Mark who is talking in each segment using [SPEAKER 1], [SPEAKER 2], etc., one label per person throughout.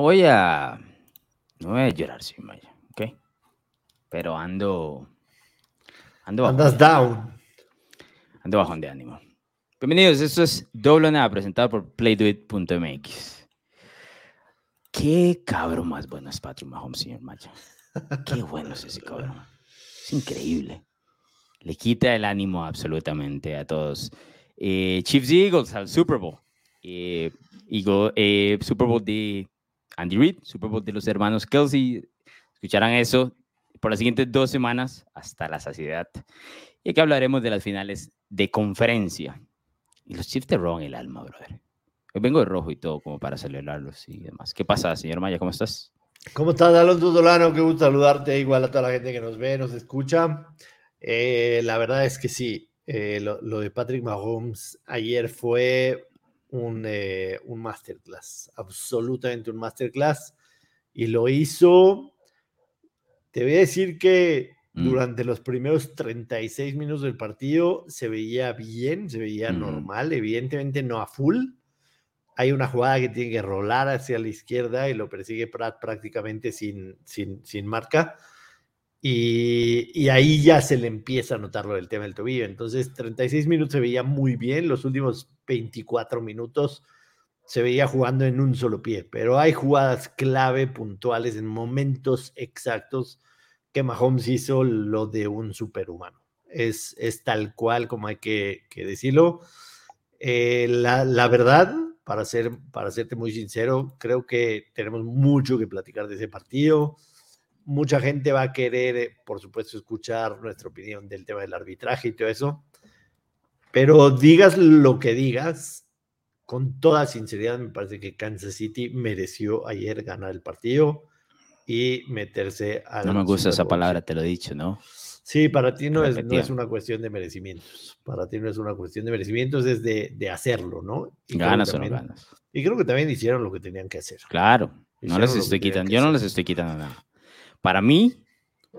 [SPEAKER 1] no voy a, no voy a llorar, sí, Maya, ¿ok? Pero ando, ando bajo,
[SPEAKER 2] Andas down.
[SPEAKER 1] ando bajón de ánimo. Bienvenidos, esto es Doble Nada, presentado por playdoit.mx. Qué cabrón más bueno es Patrick Mahomes, señor Maya. Qué bueno es ese cabrón. Es increíble. Le quita el ánimo absolutamente a todos. Eh, Chiefs y Eagles al Super Bowl. Eh, Eagle- eh, Super Bowl de Andy Reid, Super Bowl de los hermanos Kelsey. Escucharán eso por las siguientes dos semanas hasta la saciedad. Y aquí hablaremos de las finales de conferencia. Y los Chiefs te roban el alma, brother. Hoy vengo de rojo y todo como para celebrarlos y demás. ¿Qué pasa, señor Maya? ¿Cómo estás?
[SPEAKER 2] ¿Cómo estás, Alonso Dolano? Qué gusto saludarte, igual a toda la gente que nos ve, nos escucha. Eh, la verdad es que sí, eh, lo, lo de Patrick Mahomes ayer fue un, eh, un masterclass, absolutamente un masterclass. Y lo hizo, te voy a decir que
[SPEAKER 1] Mm.
[SPEAKER 2] durante los primeros 36 minutos del partido se veía bien, se veía normal, evidentemente no a full. Hay una jugada que tiene que rolar hacia la izquierda y lo persigue Pratt prácticamente sin, sin, sin marca. Y, ahí ya se le empieza a notar lo del tema del tobillo. Entonces, 36 minutos se veía muy bien. Los últimos 24 minutos se veía jugando en un solo pie. Pero hay jugadas clave, puntuales, en momentos exactos que Mahomes hizo lo de un superhumano. Es, es tal cual como hay que, que decirlo. Eh, la, la verdad, para, ser, para serte muy sincero, creo que tenemos mucho que platicar de ese partido. Mucha gente va a querer, eh, por supuesto, escuchar nuestra opinión del tema del arbitraje y todo eso. Pero digas lo que digas, con toda sinceridad, me parece que Kansas City mereció ayer ganar el partido y meterse a
[SPEAKER 1] No me gusta esa palabra, te lo he dicho, ¿no?
[SPEAKER 2] Sí, para ti no es, no es una cuestión de merecimientos. Para ti no es una cuestión de merecimientos, es de, de hacerlo, ¿no? Y
[SPEAKER 1] Ganas o no
[SPEAKER 2] también-
[SPEAKER 1] ganas.
[SPEAKER 2] Y creo que también hicieron lo que tenían que hacer.
[SPEAKER 1] Claro, no les estoy quitando, yo no les estoy quitando nada. Para mí,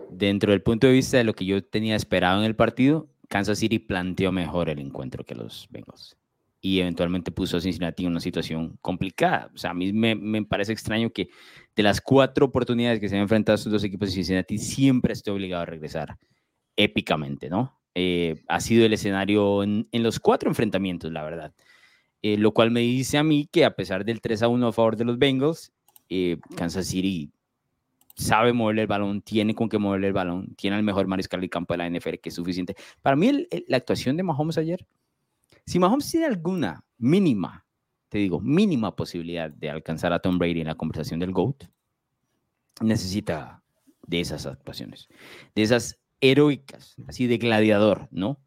[SPEAKER 1] dentro del punto de vista de lo que yo tenía esperado en el partido, Kansas City planteó mejor el encuentro que los Bengals y eventualmente puso a Cincinnati en una situación complicada. O sea, a mí me, me parece extraño que de las cuatro oportunidades que se han enfrentado estos dos equipos, Cincinnati siempre esté obligado a regresar épicamente, ¿no? Eh, ha sido el escenario en, los cuatro enfrentamientos, la verdad. Eh, lo cual me dice a mí que a pesar del 3 a 1 a favor de los Bengals, eh, Kansas City sabe moverle el balón, tiene con qué moverle el balón, tiene el mejor mariscal de campo de la NFL, que es suficiente. Para mí, la actuación de Mahomes ayer, si Mahomes tiene alguna mínima, te digo, mínima posibilidad de alcanzar a Tom Brady en la conversación del GOAT, necesita de esas actuaciones, de esas heroicas, así de gladiador, ¿no?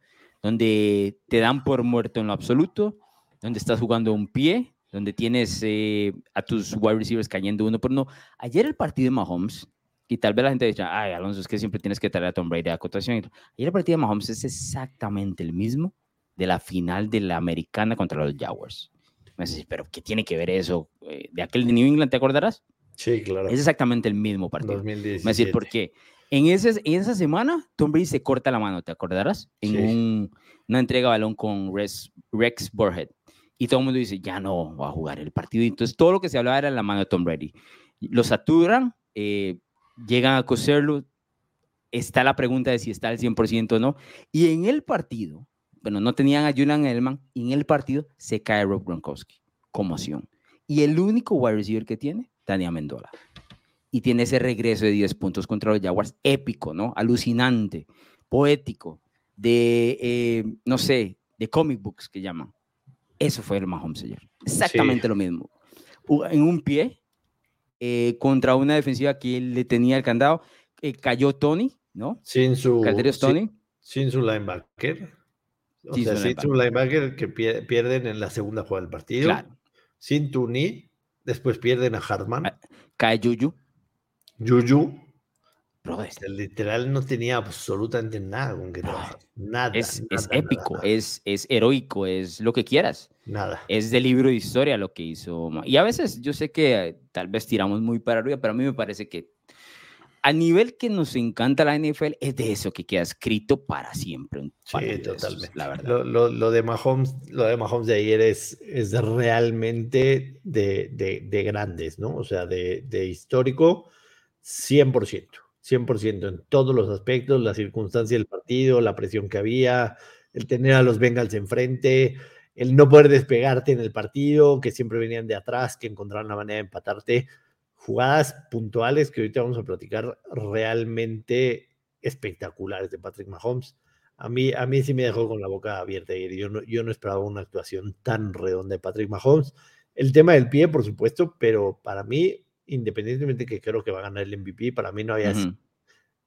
[SPEAKER 1] Donde te dan por muerto en lo absoluto, donde estás jugando un pie, donde tienes eh, a tus wide receivers cayendo uno por uno. Ayer el partido de Mahomes, y tal vez la gente dice, ay, Alonso, es que siempre tienes que traer a Tom Brady a acotación. Ayer el partido de Mahomes es exactamente el mismo de la final de la americana contra los Jaguars. Me dices, pero ¿qué tiene que ver eso? Eh, ¿De aquel de New England te acordarás?
[SPEAKER 2] Sí, claro.
[SPEAKER 1] Es exactamente el mismo partido.
[SPEAKER 2] 2017.
[SPEAKER 1] Me decir, ¿por qué? En, ese, en esa semana, Tom Brady se corta la mano, ¿te acordarás? En
[SPEAKER 2] Sí.
[SPEAKER 1] un- una entrega de balón con Rex, Rex Burhead. Y todo el mundo dice, ya no va a jugar el partido. Entonces todo lo que se hablaba era la mano de Tom Brady. Lo saturan, eh, llegan a coserlo. Está la pregunta de si está al 100% o no. Y en el partido, bueno, no tenían a Julian Edelman, y en el partido se cae Rob Gronkowski. Conmoción. Y el único wide receiver que tiene, Dani Amendola y tiene ese regreso de 10 puntos contra los Jaguars épico, ¿no? Alucinante, poético, de, eh, no sé, de comic books que llaman. Eso fue el Mahomes ayer. Exactamente lo mismo. En un pie, eh, contra una defensiva que le tenía el candado, eh, cayó Tony, ¿no?
[SPEAKER 2] Sin su,
[SPEAKER 1] Calderos Tony.
[SPEAKER 2] sin su linebacker. O
[SPEAKER 1] Sin
[SPEAKER 2] sea,
[SPEAKER 1] su
[SPEAKER 2] sin su linebacker que pie- pierden en la segunda jugada del partido.
[SPEAKER 1] Claro.
[SPEAKER 2] Sin Tuni. Después pierden a Hartman.
[SPEAKER 1] Ah, Cae Juju.
[SPEAKER 2] Juju.
[SPEAKER 1] Brother,
[SPEAKER 2] O sea, literal no tenía absolutamente nada con que trabajar. Nada.
[SPEAKER 1] es, es
[SPEAKER 2] nada,
[SPEAKER 1] épico,
[SPEAKER 2] nada,
[SPEAKER 1] es, es heroico, es lo que quieras.
[SPEAKER 2] Nada.
[SPEAKER 1] es de libro de historia lo que hizo. Y a veces yo sé que tal vez tiramos muy para arriba, pero a mí me parece que a nivel que nos encanta la NFL, es de eso que queda escrito para siempre.
[SPEAKER 2] Sí, totalmente. la verdad. Lo, de Mahomes, lo de Mahomes de ayer es, es realmente de, de, grandes, ¿no? O sea, de, de histórico, 100%. 100% en todos los aspectos, la circunstancia del partido, la presión que había, el tener a los Bengals enfrente, el no poder despegarte en el partido, que siempre venían de atrás, que encontraron la manera de empatarte. Jugadas puntuales que ahorita vamos a platicar realmente espectaculares de Patrick Mahomes. A mí, a mí sí me dejó con la boca abierta y yo no, yo no esperaba una actuación tan redonda de Patrick Mahomes. El tema del pie, por supuesto, pero para mí, independientemente que creo que va a ganar el MVP, para mí no había sido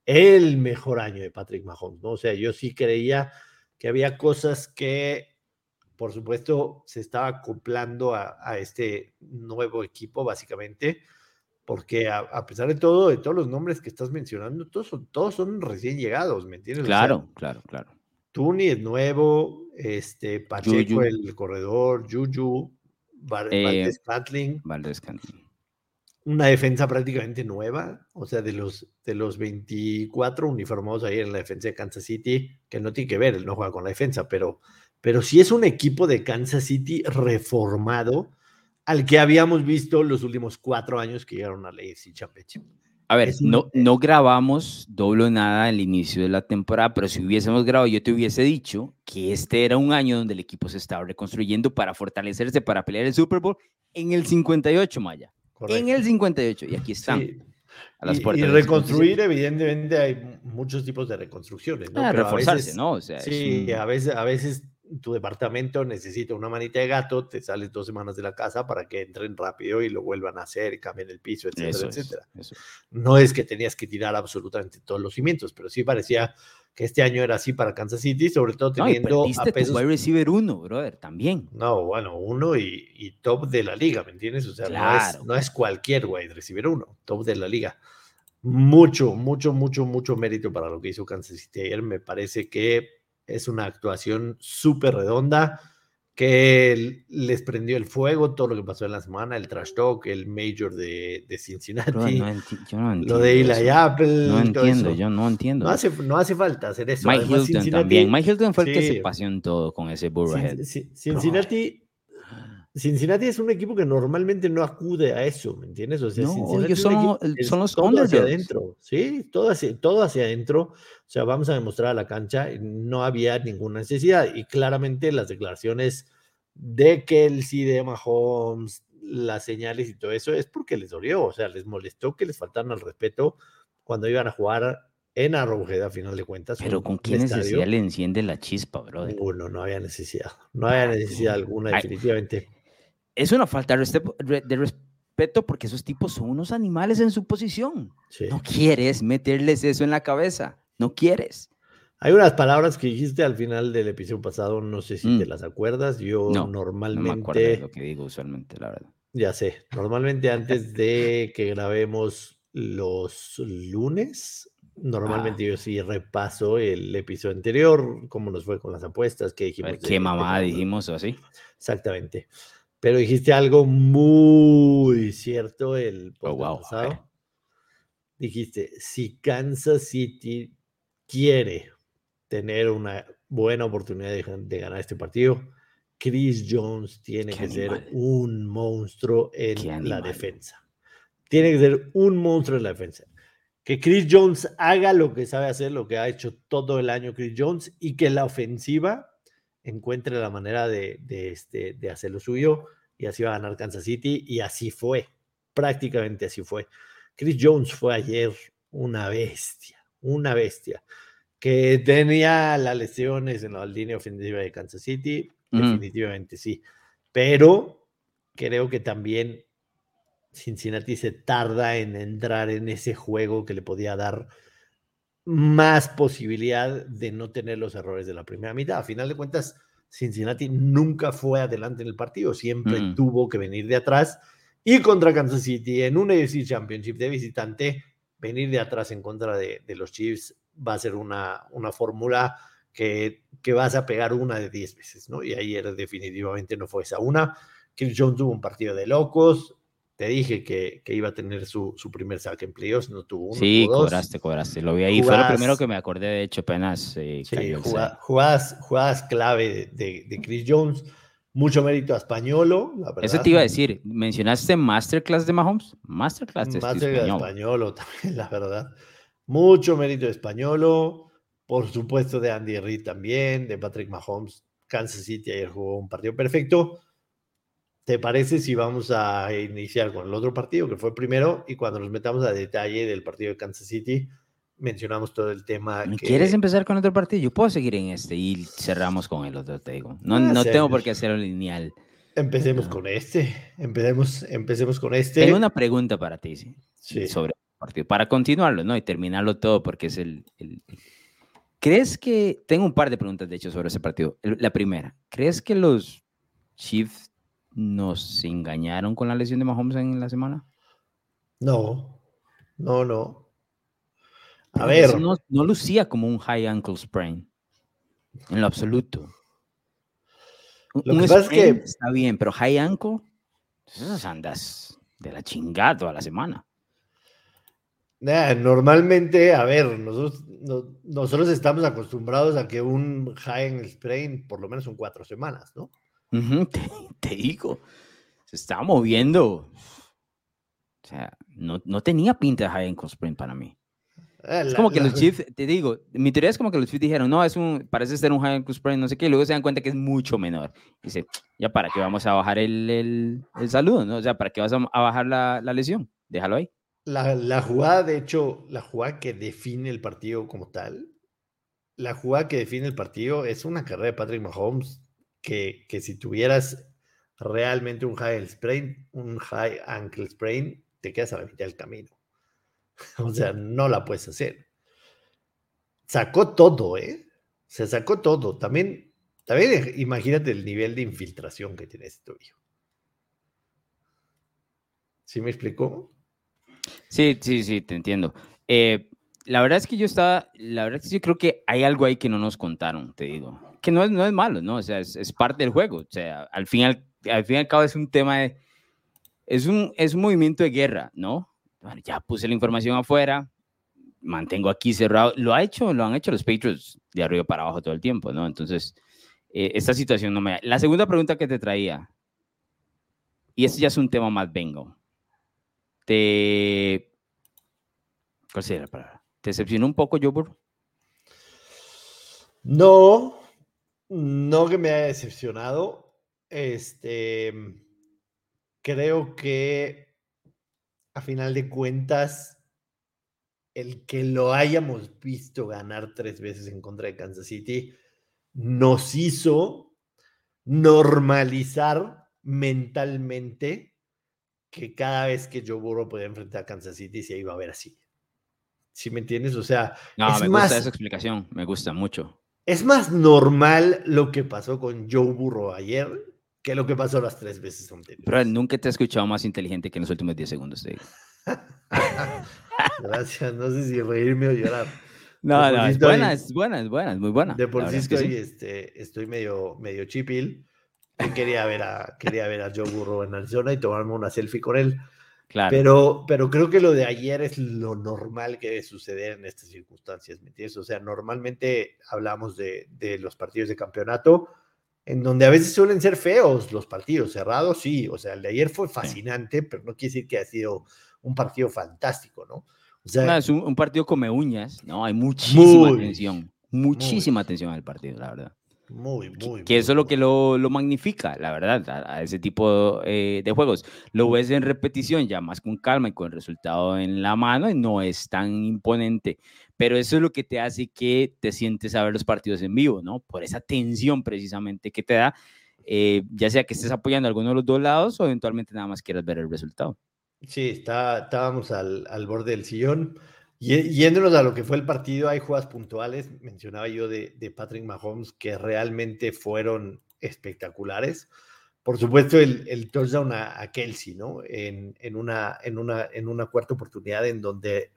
[SPEAKER 2] el mejor año de Patrick Mahomes, ¿no? O sea, yo sí creía que había cosas que, por supuesto, se estaba acoplando a, este nuevo equipo, básicamente, porque a, pesar de todo, de todos los nombres que estás mencionando, todos son, todos son recién llegados, ¿me entiendes?
[SPEAKER 1] Claro, claro, claro.
[SPEAKER 2] Tuni es nuevo, este, Pacheco el corredor, Juju, eh, Valdez Cantling.
[SPEAKER 1] Valdez Cantling
[SPEAKER 2] una defensa prácticamente nueva, o sea, de los, de los 24 uniformados ahí en la defensa de Kansas City, que no tiene que ver, él no juega con la defensa, pero, pero sí es un equipo de Kansas City reformado al que habíamos visto los últimos cuatro años que llegaron a la AFC Championship.
[SPEAKER 1] A ver, no, no grabamos doble nada al inicio de la temporada, pero si hubiésemos grabado, yo te hubiese dicho que este era un año donde el equipo se estaba reconstruyendo para fortalecerse, para pelear el Super Bowl en el 58, Maya. En el 58, y aquí están.
[SPEAKER 2] y, reconstruir, evidentemente, hay muchos tipos de reconstrucciones. ¿no?
[SPEAKER 1] Ah, reforzarse, ¿no?
[SPEAKER 2] sí, a, veces, a veces tu departamento necesita una manita de gato, te sales dos semanas de la casa para que entren rápido y lo vuelvan a hacer, y cambien el piso, etcétera, etcétera. No es que tenías que tirar absolutamente todos los cimientos, pero sí parecía que este año era así para Kansas City, sobre todo teniendo
[SPEAKER 1] no, a pesos... wide receiver uno, brother, también.
[SPEAKER 2] No, bueno, uno y, top de la liga, ¿me entiendes? O sea, no, es, no es cualquier wide receiver uno, top de la liga. Mucho, mucho, mucho, mucho mérito para lo que hizo Kansas City ayer. Me parece que es una actuación súper redonda que les prendió el fuego todo lo que pasó en la semana, el trash talk, el major de, de Cincinnati, lo de Eli Apple.
[SPEAKER 1] No entiendo, yo no entiendo.
[SPEAKER 2] No hace, no hace falta hacer eso.
[SPEAKER 1] Mike Hilton también. Mike Hilton fue el que se paseó en todo con ese Burrowhead.
[SPEAKER 2] Cincinnati, Cincinnati es un equipo que normalmente no acude a eso, ¿me entiendes? O sea,
[SPEAKER 1] no, ellos son, son los todo
[SPEAKER 2] hacia adentro, sí, todo hacia, todo hacia adentro. O sea, vamos a demostrar a la cancha, no había ninguna necesidad. Y claramente las declaraciones de Kelsey, de Mahomes, las señales y todo eso es porque les dolió, o sea, les molestó que les faltaran al respeto cuando iban a jugar en Arrowhead a final de cuentas.
[SPEAKER 1] Pero con qué necesidad le enciende la chispa, bro.
[SPEAKER 2] Uno, no había necesidad, no había necesidad alguna, definitivamente.
[SPEAKER 1] Es una falta de respeto porque esos tipos son unos animales en su posición. No quieres meterles eso en la cabeza. No quieres.
[SPEAKER 2] Hay unas palabras que dijiste al final del episodio pasado, no sé si te mm. las acuerdas. Yo normalmente. No me acuerdo de
[SPEAKER 1] lo que digo usualmente, la verdad.
[SPEAKER 2] Ya sé. Normalmente antes de que grabemos los lunes, normalmente ah. yo sí repaso el episodio anterior, cómo nos fue con las apuestas, qué dijimos.
[SPEAKER 1] ¿Qué mamá dijimos o así?
[SPEAKER 2] Exactamente. Pero dijiste algo muy cierto el oh, pasado. Dijiste, si Kansas City quiere tener una buena oportunidad de, ganar este partido, Chris Jones tiene que ser un monstruo en la defensa. Tiene que ser un monstruo en la defensa. Que Chris Jones haga lo que sabe hacer, lo que ha hecho todo el año Chris Jones, y que la ofensiva encuentre la manera de, de, este, de hacer lo suyo, y así va a ganar Kansas City, y así fue. Prácticamente así fue. Chris Jones fue ayer una bestia, una bestia que tenía las lesiones en la línea ofensiva de Kansas City, definitivamente sí. Pero creo que también Cincinnati se tarda en entrar en ese juego que le podía dar más posibilidad de no tener los errores de la primera mitad. A final de cuentas, Cincinnati nunca fue adelante en el partido, siempre mm. tuvo que venir de atrás y contra Kansas City en un AFC Championship de visitante, venir de atrás en contra de, de los Chiefs va a ser una, una fórmula que, que, vas a pegar una de 10 veces, ¿no? Y ayer definitivamente no fue esa una. Chris Jones tuvo un partido de locos, Te dije que, iba a tener su, primer saque en playoffs, no tuvo uno.
[SPEAKER 1] Sí, cobraste, cobraste. Lo vi ahí. Fue lo primero que me acordé, de hecho, apenas.
[SPEAKER 2] Eh, sí, jugadas, jugadas, clave de, de, Chris Jones. Mucho mérito a Españolo,
[SPEAKER 1] Eso te iba a decir. ¿Mencionaste Masterclass de Mahomes? Masterclass de
[SPEAKER 2] Masterclass de Españolo también, la verdad. Mucho mérito de Españolo. Por supuesto, de Andy Reid también, de Patrick Mahomes. Kansas City ayer jugó un partido perfecto. ¿Te parece si vamos a iniciar con el otro partido que fue primero y cuando nos metamos a detalle del partido de Kansas City mencionamos todo el tema?
[SPEAKER 1] ¿Quieres empezar con otro partido? Yo puedo seguir en este y cerramos con el otro, te digo. No, no tengo por qué hacerlo lineal.
[SPEAKER 2] Empecemos con este. Empecemos, empecemos con este.
[SPEAKER 1] Tengo una pregunta para ti, ¿sí? Sobre el partido. Para continuarlo, ¿no? Y terminarlo todo porque es el, el... ¿Crees que... Tengo un par de preguntas, de hecho, sobre ese partido. La primera, ¿crees que los Chiefs nos engañaron con la lesión de Mahomes en la semana?
[SPEAKER 2] No, no, no. A ver.
[SPEAKER 1] No, lucía como un high ankle sprain. En lo absoluto. Lo un que pasa es que está bien, pero high ankle, esas andas de la chingada toda la semana.
[SPEAKER 2] normalmente, a ver, nosotros, nosotros estamos acostumbrados a que un high ankle sprain por lo menos son cuatro semanas, ¿no?
[SPEAKER 1] Te, digo, se estaba moviendo. O sea, no, no tenía pinta de high ankle sprain para mí. Ah, es como que los Chiefs, te digo, mi teoría es como que los Chiefs dijeron, no, es un, parece ser un high sprain, no sé qué, y luego se dan cuenta que es mucho menor. Dice, ya para qué vamos a bajar el, el, el saludo, ¿no? O sea, para qué vas a, bajar la, la, lesión, déjalo ahí.
[SPEAKER 2] La, la, jugada, de hecho, la jugada que define el partido como tal, la jugada que define el partido es una carrera de Patrick Mahomes que, si tuvieras realmente un high sprain, un high ankle sprain, te quedas a la mitad del camino. O sea, no la puedes hacer. Sacó todo, ¿eh? Se sacó todo. También, también imagínate el nivel de infiltración que tiene este hijo. ¿Sí me explicó?
[SPEAKER 1] Sí, sí, sí, te entiendo. Eh, la verdad es que yo estaba, la verdad es que yo creo que hay algo ahí que no nos contaron, te digo que no es, no es malo, ¿no? O sea, es, parte del juego. O sea, al fin, al, al fin y al cabo es un tema de... Es un, es un movimiento de guerra, ¿no? Bueno, ya puse la información afuera, mantengo aquí cerrado. Lo ha hecho, lo han hecho los Patriots de arriba para abajo todo el tiempo, ¿no? Entonces, eh, esta situación no me... La segunda pregunta que te traía, y este ya es un tema más vengo, te... ¿Cuál sería la palabra? ¿Te decepcionó un poco, Jobur?
[SPEAKER 2] No, no que me haya decepcionado. Este, creo que a final de cuentas, el que lo hayamos visto ganar tres veces en contra de Kansas City nos hizo normalizar mentalmente que cada vez que Joe Burrow podía enfrentar a Kansas City se iba a ver así. ¿Sí me entiendes? O sea,
[SPEAKER 1] no, me gusta esa explicación, me gusta mucho.
[SPEAKER 2] Es más normal lo que pasó con Joe Burrow ayer que lo que pasó las tres veces anteriores.
[SPEAKER 1] Pero nunca te he escuchado más inteligente que en los últimos 10 segundos.
[SPEAKER 2] Gracias, no sé si reírme o llorar.
[SPEAKER 1] No, no, es buena, es buena, es buena, es muy buena.
[SPEAKER 2] De por sí estoy, este, estoy medio, medio chipil. quería ver, a, quería ver a Joe Burrow en Arizona y tomarme una selfie con él. Pero, pero creo que lo de ayer es lo normal que debe suceder en estas circunstancias, ¿me entiendes? O sea, normalmente hablamos de, de, los partidos de campeonato, en donde a veces suelen ser feos los partidos, cerrados, sí. O sea, el de ayer fue fascinante, pero no quiere decir que ha sido un partido fantástico, ¿no? O
[SPEAKER 1] sea, es un, partido come uñas, ¿no? Hay muchísima atención, muchísima atención al partido, la verdad.
[SPEAKER 2] Muy, muy.
[SPEAKER 1] Que, eso es lo que lo, lo, magnifica, la verdad, a, ese tipo eh, de juegos. Lo ves en repetición, ya más con calma y con el resultado en la mano, y no es tan imponente. Pero eso es lo que te hace que te sientes a ver los partidos en vivo, ¿no? Por esa tensión precisamente que te da, eh, ya sea que estés apoyando a alguno de los dos lados o eventualmente nada más quieras ver el resultado.
[SPEAKER 2] Sí, está, estábamos al, al borde del sillón. Yéndonos a lo que fue el partido, hay jugadas puntuales, mencionaba yo de, Patrick Mahomes, que realmente fueron espectaculares. Por supuesto, el, el touchdown a, Kelsey, ¿no? En, una, en, una, en una cuarta oportunidad en donde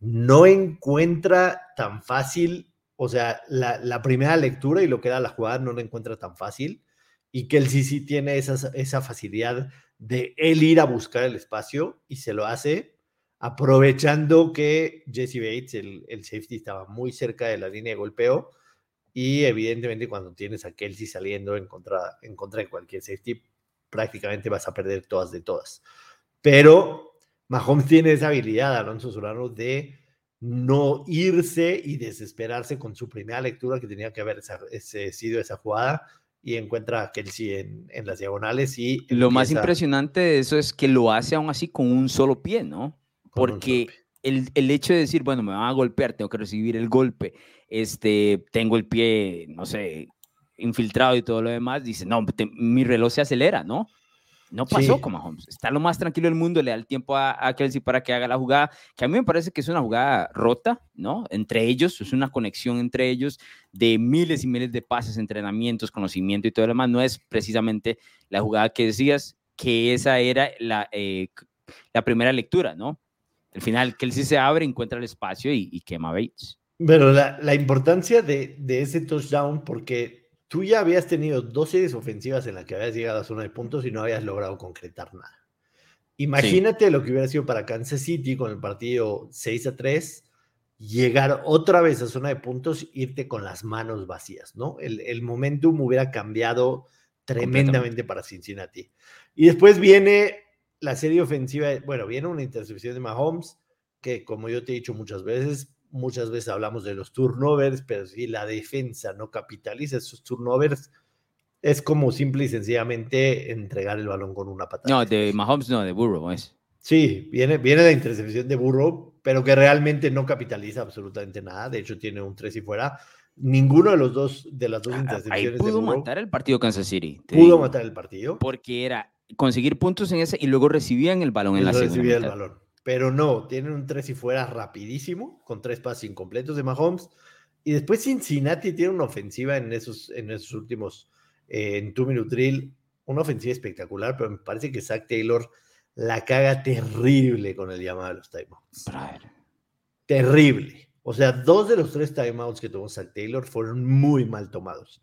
[SPEAKER 2] no encuentra tan fácil, o sea, la, primera lectura y lo que da la jugada no la encuentra tan fácil. Y Kelsey sí tiene esa, esa facilidad de él ir a buscar el espacio y se lo hace aprovechando que Jesse Bates, el, el safety, estaba muy cerca de la línea de golpeo y evidentemente cuando tienes a Kelsey saliendo en contra, en contra de cualquier safety, prácticamente vas a perder todas de todas. Pero Mahomes tiene esa habilidad, Alonso Solano, de no irse y desesperarse con su primera lectura que tenía que haber sido esa jugada y encuentra a Kelsey en, en las diagonales y...
[SPEAKER 1] Lo más impresionante de eso es que lo hace aún así con un solo pie, ¿no? Porque el, el, hecho de decir, bueno, me van a golpear, tengo que recibir el golpe, este, tengo el pie, no sé, infiltrado y todo lo demás, dice, no, mi reloj se acelera, ¿no? No pasó como Mahomes. Está lo más tranquilo del mundo, le da el tiempo a, a, Kelsey para que haga la jugada, que a mí me parece que es una jugada rota, ¿no? Entre ellos, es una conexión entre ellos de miles y miles de pases, entrenamientos, conocimiento y todo lo demás. No es precisamente la jugada que decías, que esa era la, eh, la primera lectura, ¿no? Al final, Kelsey se abre, encuentra el espacio y, y quema Bates.
[SPEAKER 2] Pero la, la importancia de, de ese touchdown, porque tú ya habías tenido dos series ofensivas en las que habías llegado a zona de puntos y no habías logrado concretar nada. Imagínate lo que hubiera sido para Kansas City con el partido 6 a 3, llegar otra vez a zona de puntos, irte con las manos vacías, ¿no? El, el momentum hubiera cambiado tremendamente para Cincinnati. Y después viene la serie ofensiva, bueno, viene una intercepción de Mahomes, que como yo te he dicho muchas veces, muchas veces hablamos de los turnovers, pero si la defensa no capitaliza esos turnovers, es como simple y sencillamente entregar el balón con una patada.
[SPEAKER 1] No, de Mahomes no, de Burrow es.
[SPEAKER 2] Sí, viene, viene la intercepción de Burrow, pero que realmente no capitaliza absolutamente nada. De hecho, tiene un 3 y fuera. Ninguno de los dos, de las dos intercepciones.
[SPEAKER 1] Ahí pudo matar el partido Kansas City.
[SPEAKER 2] Pudo digo, matar el partido.
[SPEAKER 1] Porque era conseguir puntos en ese y luego recibían el balón y en la segunda.
[SPEAKER 2] Recibía el balón pero no, tienen un tres y fuera rapidísimo, con tres pases incompletos de Mahomes. Y después Cincinnati tiene una ofensiva en esos, en esos últimos, eh, en two minute drill, una ofensiva espectacular, pero me parece que Zach Taylor la caga terrible con el llamado de los timeouts. Terrible. O sea, dos de los tres timeouts que tomó Zach Taylor fueron muy mal tomados.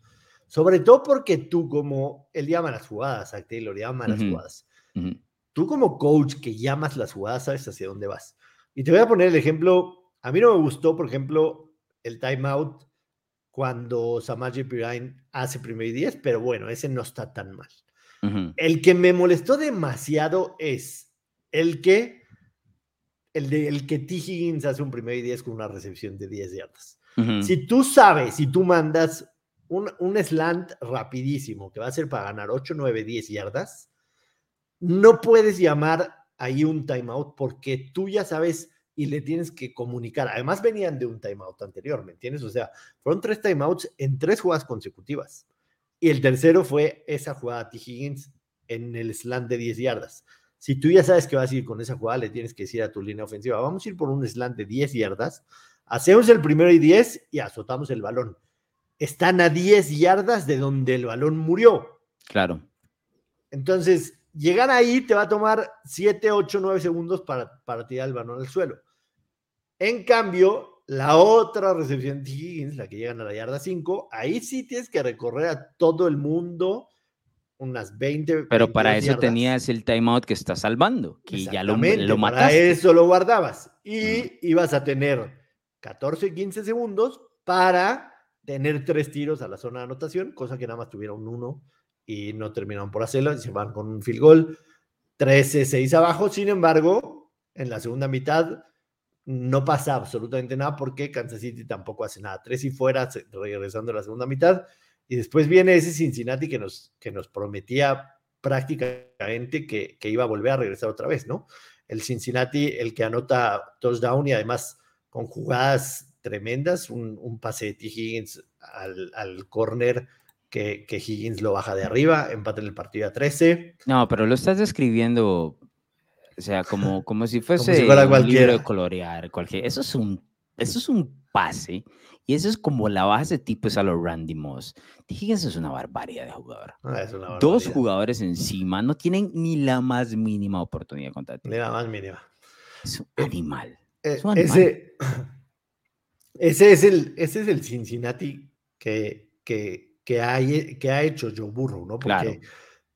[SPEAKER 2] Sobre todo porque tú, como él llama las jugadas, Zach Taylor llama las jugadas tú como coach que llamas las jugadas, sabes hacia dónde vas. Y te voy a poner el ejemplo, a mí no me gustó, por ejemplo, el timeout cuando Samaje Pirine hace primer y diez, pero bueno, ese no está tan mal. El que me molestó demasiado es el que el, de, el que T. Higgins hace un primer y diez con una recepción de 10 yardas. Si tú sabes, si tú mandas un, un slant rapidísimo que va a ser para ganar 8, 9, 10 yardas, no puedes llamar ahí un timeout porque tú ya sabes y le tienes que comunicar. Además, venían de un timeout anterior, ¿me entiendes? O sea, fueron tres timeouts en tres jugadas consecutivas. Y el tercero fue esa jugada T. Higgins en el slant de 10 yardas. Si tú ya sabes que vas a ir con esa jugada, le tienes que decir a tu línea ofensiva, vamos a ir por un slant de 10 yardas, hacemos el primero y 10 y azotamos el balón. Están a 10 yardas de donde el balón murió.
[SPEAKER 1] Claro.
[SPEAKER 2] Entonces, llegar ahí te va a tomar 7, 8, 9 segundos para, para tirar el balón al suelo. En cambio, la otra recepción de Higgins, la que llegan a la yarda 5, ahí sí tienes que recorrer a todo el mundo unas 20.
[SPEAKER 1] Pero para eso tenías el timeout que está salvando, que ya lo, lo mataste.
[SPEAKER 2] Para eso lo guardabas. Y ibas a tener 14, 15 segundos para tener tres tiros a la zona de anotación, cosa que nada más tuvieron uno y no terminaron por hacerlo, se van con un field goal 13-6 abajo. Sin embargo, en la segunda mitad no pasa absolutamente nada porque Kansas City tampoco hace nada. Tres y fuera, regresando a la segunda mitad. Y después viene ese Cincinnati que nos, que nos prometía prácticamente que, que iba a volver a regresar otra vez, ¿no? El Cincinnati, el que anota touchdown y además con jugadas tremendas, un, un pase de T. Higgins al, al corner que, Higgins lo baja de arriba, empate en el partido a 13.
[SPEAKER 1] No, pero lo estás describiendo, o sea, como, como si fuese
[SPEAKER 2] como si
[SPEAKER 1] un libro de colorear, cualquier. Eso es un, eso es un pase. Y eso es como la base tipo es a los Randy Moss. Higgins es una barbaridad de jugador.
[SPEAKER 2] Ah,
[SPEAKER 1] Dos jugadores encima no tienen ni la más mínima oportunidad contra ti.
[SPEAKER 2] Ni la más mínima.
[SPEAKER 1] Es un animal.
[SPEAKER 2] Eh, es un animal. Ese, ese, es el, ese es el Cincinnati que, que, que, hay, que ha hecho Joe Burrow, ¿no? Porque,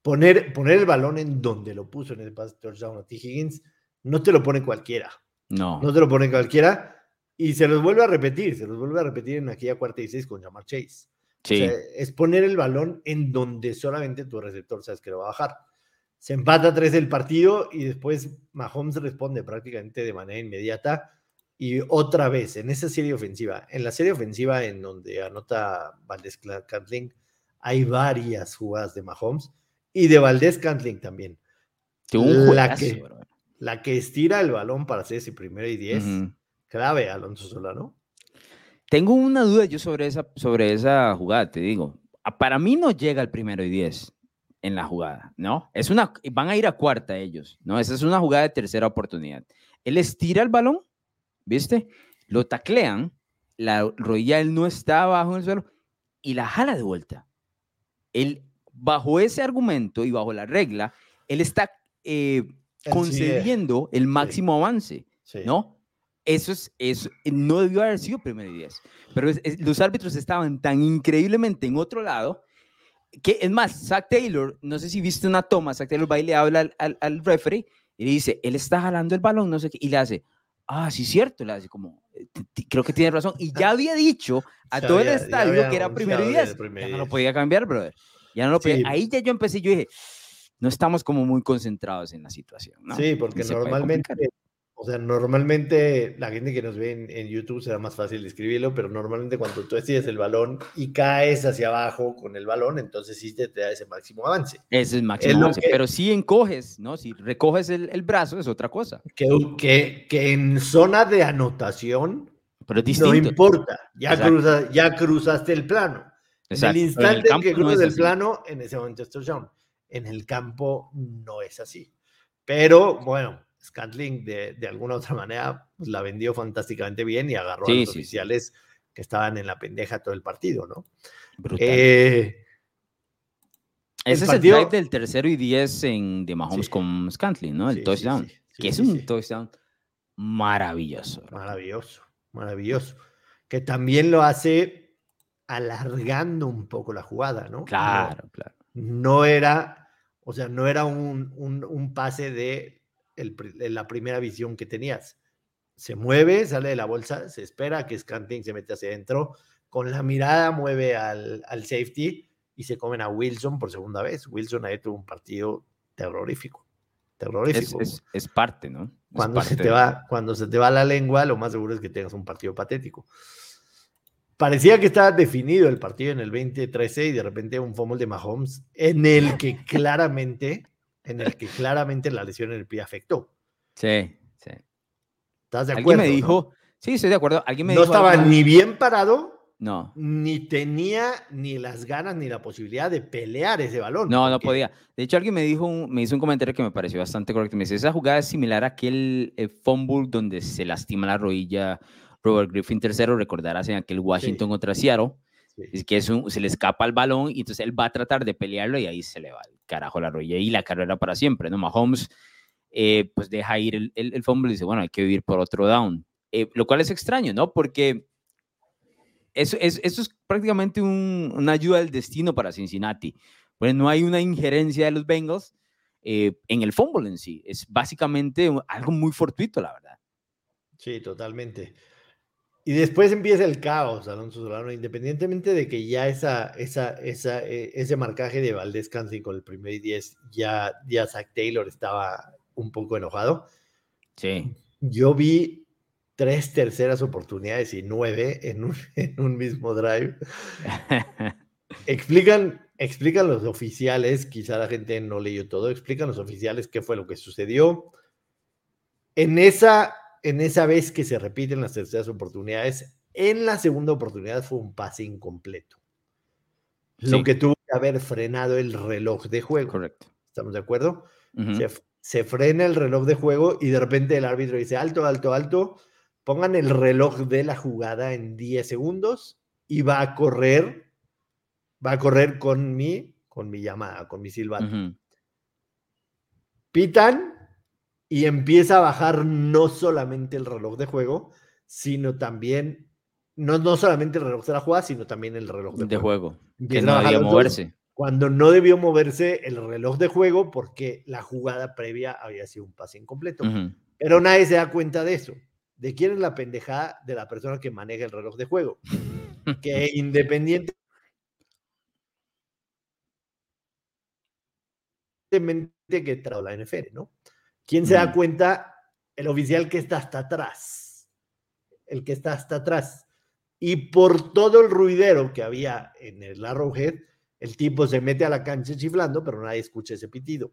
[SPEAKER 2] poner, poner el balón en donde lo puso en el pase touchdown a T. Higgins, no te lo pone cualquiera.
[SPEAKER 1] No.
[SPEAKER 2] No te lo pone cualquiera. Y se los vuelve a repetir, se los vuelve a repetir en aquella cuarta y seis con Jamar Chase.
[SPEAKER 1] Sí.
[SPEAKER 2] O sea, es poner el balón en donde solamente tu receptor sabes que lo va a bajar. Se empata tres el partido y después Mahomes responde prácticamente de manera inmediata. Y otra vez, en esa serie ofensiva, en la serie ofensiva en donde anota Valdés Cantling, hay varias jugadas de Mahomes y de Valdés Cantling también.
[SPEAKER 1] Un
[SPEAKER 2] la,
[SPEAKER 1] juegazo,
[SPEAKER 2] que,
[SPEAKER 1] bro.
[SPEAKER 2] la que estira el balón para hacer ese primero y diez,
[SPEAKER 1] Ujú.
[SPEAKER 2] clave Alonso Solano.
[SPEAKER 1] Tengo una duda yo sobre esa, sobre esa jugada, te digo. Ah, Para mí no llega el primero y diez en la jugada, ¿no? Es una, van a ir a cuarta ellos, ¿no? Esa es una jugada de tercera oportunidad. Él estira el balón, ¿viste? Lo taclean, la rodilla él no está abajo en el suelo y la jala de vuelta. Él, bajo ese argumento y bajo la regla, él está eh, concediendo el máximo avance.
[SPEAKER 2] sí.
[SPEAKER 1] ¿no? Eso es, eso no debió haber sido primero y diez. Pero es- es- los árbitros estaban tan increíblemente en otro lado que, es más, Zach Taylor, no sé si viste una toma, Zach Taylor va y le habla al, al, al referee y le dice, él está jalando el balón, no sé qué, y le hace, ah, sí, cierto, le hace como, "Eh, creo que tiene razón. Y ya había dicho a todo el
[SPEAKER 2] había-
[SPEAKER 1] estadio que era primero y diez. Ya no lo podía cambiar, brother. Ya no lo podía.
[SPEAKER 2] Sí.
[SPEAKER 1] Ahí ya yo empecé, yo dije, no estamos como muy concentrados en la situación, ¿no?
[SPEAKER 2] Sí, porque normalmente, sea, normalmente la gente que nos ve en, en YouTube será más fácil escribirlo, pero normalmente cuando tú decides el balón y caes hacia abajo con el balón, entonces sí te, te da ese máximo avance.
[SPEAKER 1] Ese es máximo
[SPEAKER 2] lo
[SPEAKER 1] avance,
[SPEAKER 2] que-
[SPEAKER 1] Pero si encoges, ¿no? Si recoges el, el brazo, es otra cosa.
[SPEAKER 2] Que, que, que en zona de anotación
[SPEAKER 1] Pero es
[SPEAKER 2] no importa, ya, cruza- ya cruzaste el plano.
[SPEAKER 1] Exacto,
[SPEAKER 2] En el
[SPEAKER 1] pero en el
[SPEAKER 2] instante en que
[SPEAKER 1] campo no es
[SPEAKER 2] cruzas el plano, en ese momento es touchdown. En el campo no es así. Pero bueno, Scantling de, de alguna otra manera pues, la vendió fantásticamente bien y agarró a los
[SPEAKER 1] sí,
[SPEAKER 2] oficiales que estaban en la pendeja todo el partido, ¿no?
[SPEAKER 1] Brutal.
[SPEAKER 2] Eh,
[SPEAKER 1] Ese es
[SPEAKER 2] partido-
[SPEAKER 1] el drive del tercero y diez en, de Mahomes
[SPEAKER 2] Sí.
[SPEAKER 1] con Scantling, ¿no? El touchdown. que es un touchdown maravilloso.
[SPEAKER 2] Maravilloso, maravilloso. Que también lo hace alargando un poco la jugada, ¿no? No-
[SPEAKER 1] Claro, claro.
[SPEAKER 2] no era, o sea, no era un, un- un pase de, el de la primera visión que tenías. Se mueve, sale de la bolsa, se espera que Scanting se mete hacia adentro, con la mirada mueve al, al safety y se comen a Wilson por segunda vez. Wilson ahí tuvo un partido terrorífico, terrorífico.
[SPEAKER 1] es- es parte, ¿no? Es
[SPEAKER 2] Cuando se, te va, cuando se te va la lengua, lo más seguro es que tengas un partido patético. Parecía que estaba definido el partido en el 2013 y de repente un fumble de Mahomes en el que claramente, en el que claramente la lesión en el pie afectó.
[SPEAKER 1] Sí, sí.
[SPEAKER 2] ¿Estás de
[SPEAKER 1] Alguien
[SPEAKER 2] acuerdo?
[SPEAKER 1] me
[SPEAKER 2] no?
[SPEAKER 1] dijo, sí, estoy de acuerdo. Alguien me
[SPEAKER 2] no
[SPEAKER 1] dijo.
[SPEAKER 2] estaba
[SPEAKER 1] algo-
[SPEAKER 2] ni bien parado,
[SPEAKER 1] No,
[SPEAKER 2] ni tenía ni las ganas ni la posibilidad de pelear ese balón.
[SPEAKER 1] No, no podía. De hecho, alguien me dijo, un- me hizo un comentario que me pareció bastante correcto. Me dice, esa jugada es similar a aquel eh, fumble donde se lastima la rodilla Robert Griffin III, recordarás en aquel Washington contra Seattle. Es que es un- se le escapa el balón y entonces él va a tratar de pelearlo y ahí se le va el carajo la rodilla y la carrera para siempre, ¿no? Mahomes eh, pues deja ir el, el, el fumble y dice, bueno, hay que vivir por otro down. Eh, lo cual es extraño, ¿no? Porque eso es, eso es prácticamente un- una ayuda del destino para Cincinnati. Pues no hay una injerencia de los Bengals eh, en el fumble en sí. Es básicamente algo muy fortuito, la verdad.
[SPEAKER 2] Sí, totalmente. Y después empieza el caos, Alonso Solano, independientemente de que ya esa, esa, esa, eh, ese marcaje de Valdés Cansi con el primer y 10, ya, ya Zach Taylor estaba un poco enojado.
[SPEAKER 1] Sí.
[SPEAKER 2] Yo vi tres terceras oportunidades y nueve en un, en un mismo drive. Explican, explican los oficiales, quizá la gente no leyó todo, explican los oficiales qué fue lo que sucedió. En esa, en esa vez que se repiten las terceras oportunidades, en la segunda oportunidad fue un pase incompleto. Lo que tuvo que haber frenado el reloj de juego.
[SPEAKER 1] Correcto.
[SPEAKER 2] ¿Estamos de acuerdo? Se, se frena el reloj de juego y de repente el árbitro dice alto, alto, alto, pongan el reloj de la jugada en 10 segundos y va a correr, va a correr con mi, con mi llamada, con mi silbato. Pitan y empieza a bajar no solamente el reloj de juego, sino también, no, no solamente el reloj de la jugada, sino también el reloj de,
[SPEAKER 1] De
[SPEAKER 2] juego.
[SPEAKER 1] juego. Que no
[SPEAKER 2] dos.
[SPEAKER 1] moverse.
[SPEAKER 2] cuando no debió moverse el reloj de juego porque la jugada previa había sido un pase incompleto. Pero nadie se da cuenta de eso. ¿De quién es la pendejada de la persona que maneja el reloj de juego? que independiente que trajo la NFL, ¿no? ¿Quién se da cuenta? El oficial que está hasta atrás. El que está hasta atrás. Y por todo el ruidero que había en el Arrowhead, el tipo se mete a la cancha chiflando, pero nadie escucha ese pitido.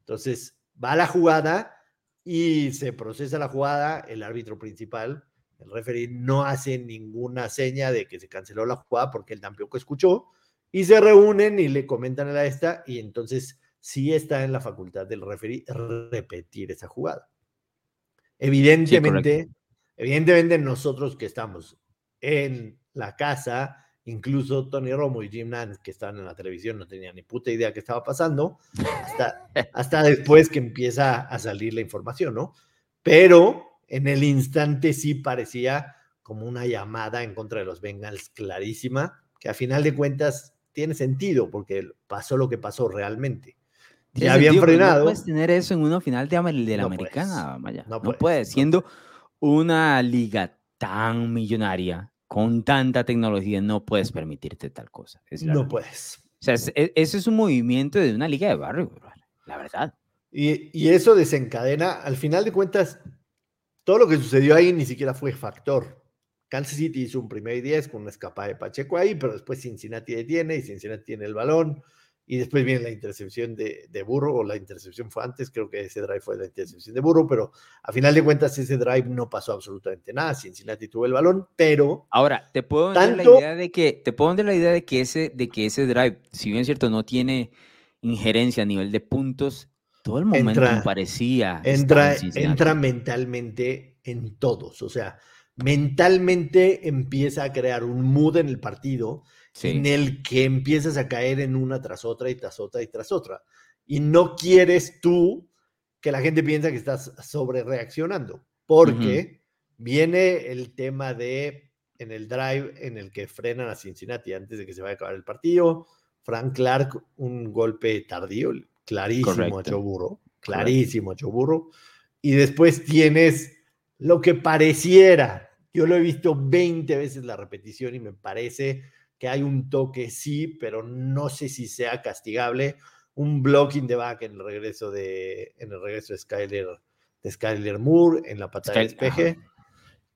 [SPEAKER 2] Entonces, va la jugada y se procesa la jugada, el árbitro principal, el referee, no hace ninguna seña de que se canceló la jugada porque él tampoco escuchó, y se reúnen y le comentan a la esta, y entonces sí está en la facultad del referee repetir esa jugada. Evidentemente, evidentemente nosotros que estamos en la casa, Incluso Tony Romo y Jim Nance, que estaban en la televisión, no tenían ni puta idea qué estaba pasando, hasta, hasta después que empieza a salir la información, ¿no? Pero en el instante sí parecía como una llamada en contra de los Bengals clarísima, que a final de cuentas tiene sentido, porque pasó lo que pasó realmente. Ya habían frenado. No
[SPEAKER 1] puedes tener eso en una final de, de la americana, Maya. No, puedes, siendo una liga tan millonaria con tanta tecnología no puedes permitirte tal cosa.
[SPEAKER 2] no puedes.
[SPEAKER 1] O sea, e, ese es un movimiento de una liga de barrio, la verdad.
[SPEAKER 2] Y, y, eso desencadena, al final de cuentas, todo lo que sucedió ahí ni siquiera fue factor. Kansas City hizo un primer y 10 con una escapada de Pacheco ahí, pero después Cincinnati detiene y Cincinnati tiene el balón y después viene la intercepción de, de, Burro, o la intercepción fue antes, creo que ese drive fue la intercepción de Burro, pero a final de cuentas ese drive no pasó absolutamente nada, Cincinnati tuvo el balón, pero...
[SPEAKER 1] Ahora, te puedo dar la idea de que, te puedo dar la idea de que ese, de que ese drive, si bien es cierto, no tiene injerencia a nivel de puntos, todo el momento parecía...
[SPEAKER 2] Entra, entra mentalmente en todos, o sea, mentalmente empieza a crear un mood en el partido en el que empiezas a caer en una tras otra y tras otra y tras otra. Y no quieres tú que la gente piensa que estás sobre reaccionando, porque viene el tema de en el drive en el que frenan a Cincinnati antes de que se vaya a acabar el partido. Frank Clark, un golpe tardío, clarísimo a Choburro, clarísimo a Choburro. Y después tienes lo que pareciera, yo lo he visto 20 veces la repetición y me parece que hay un toque, sí, pero no sé si sea castigable. Un blocking de back en el regreso de, en el regreso de Skyler, de Skyler Moore, en la patada de despeje.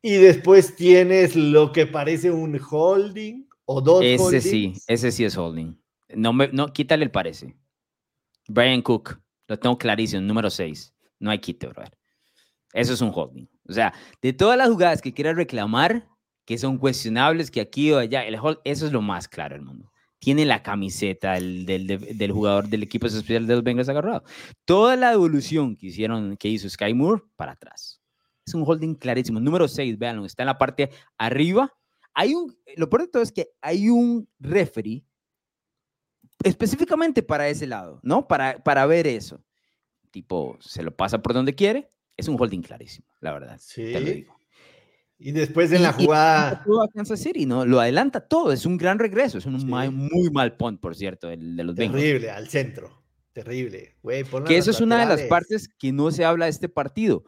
[SPEAKER 2] Y después tienes lo que parece un holding o dos
[SPEAKER 1] Ese sí, ese sí es holding. No, me, no, quítale el parece. Brian Cook, lo tengo clarísimo, número 6. No hay quite, bro. Eso es un holding. O sea, de todas las jugadas que quieras reclamar, que son cuestionables, que aquí o allá, el eso es lo más claro del mundo. Tiene la camiseta del, del, jugador del equipo especial de los Bengals agarrado. Toda la evolución que hicieron, que hizo Sky Moore, para atrás. Es un holding clarísimo. Número 6, véanlo, está en la parte arriba. Hay un, lo peor de todo es que hay un referee específicamente para ese lado, ¿no? Para, para ver eso. Tipo, se lo pasa por donde quiere. Es un holding clarísimo, la verdad. Sí. Te lo digo.
[SPEAKER 2] Y después en la jugada.
[SPEAKER 1] a Kansas City, ¿no? Lo adelanta todo. Es un gran regreso. Es un muy mal punt, por cierto, el de los
[SPEAKER 2] Terrible, al centro. Terrible.
[SPEAKER 1] que eso es una de las partes que no se habla de este partido.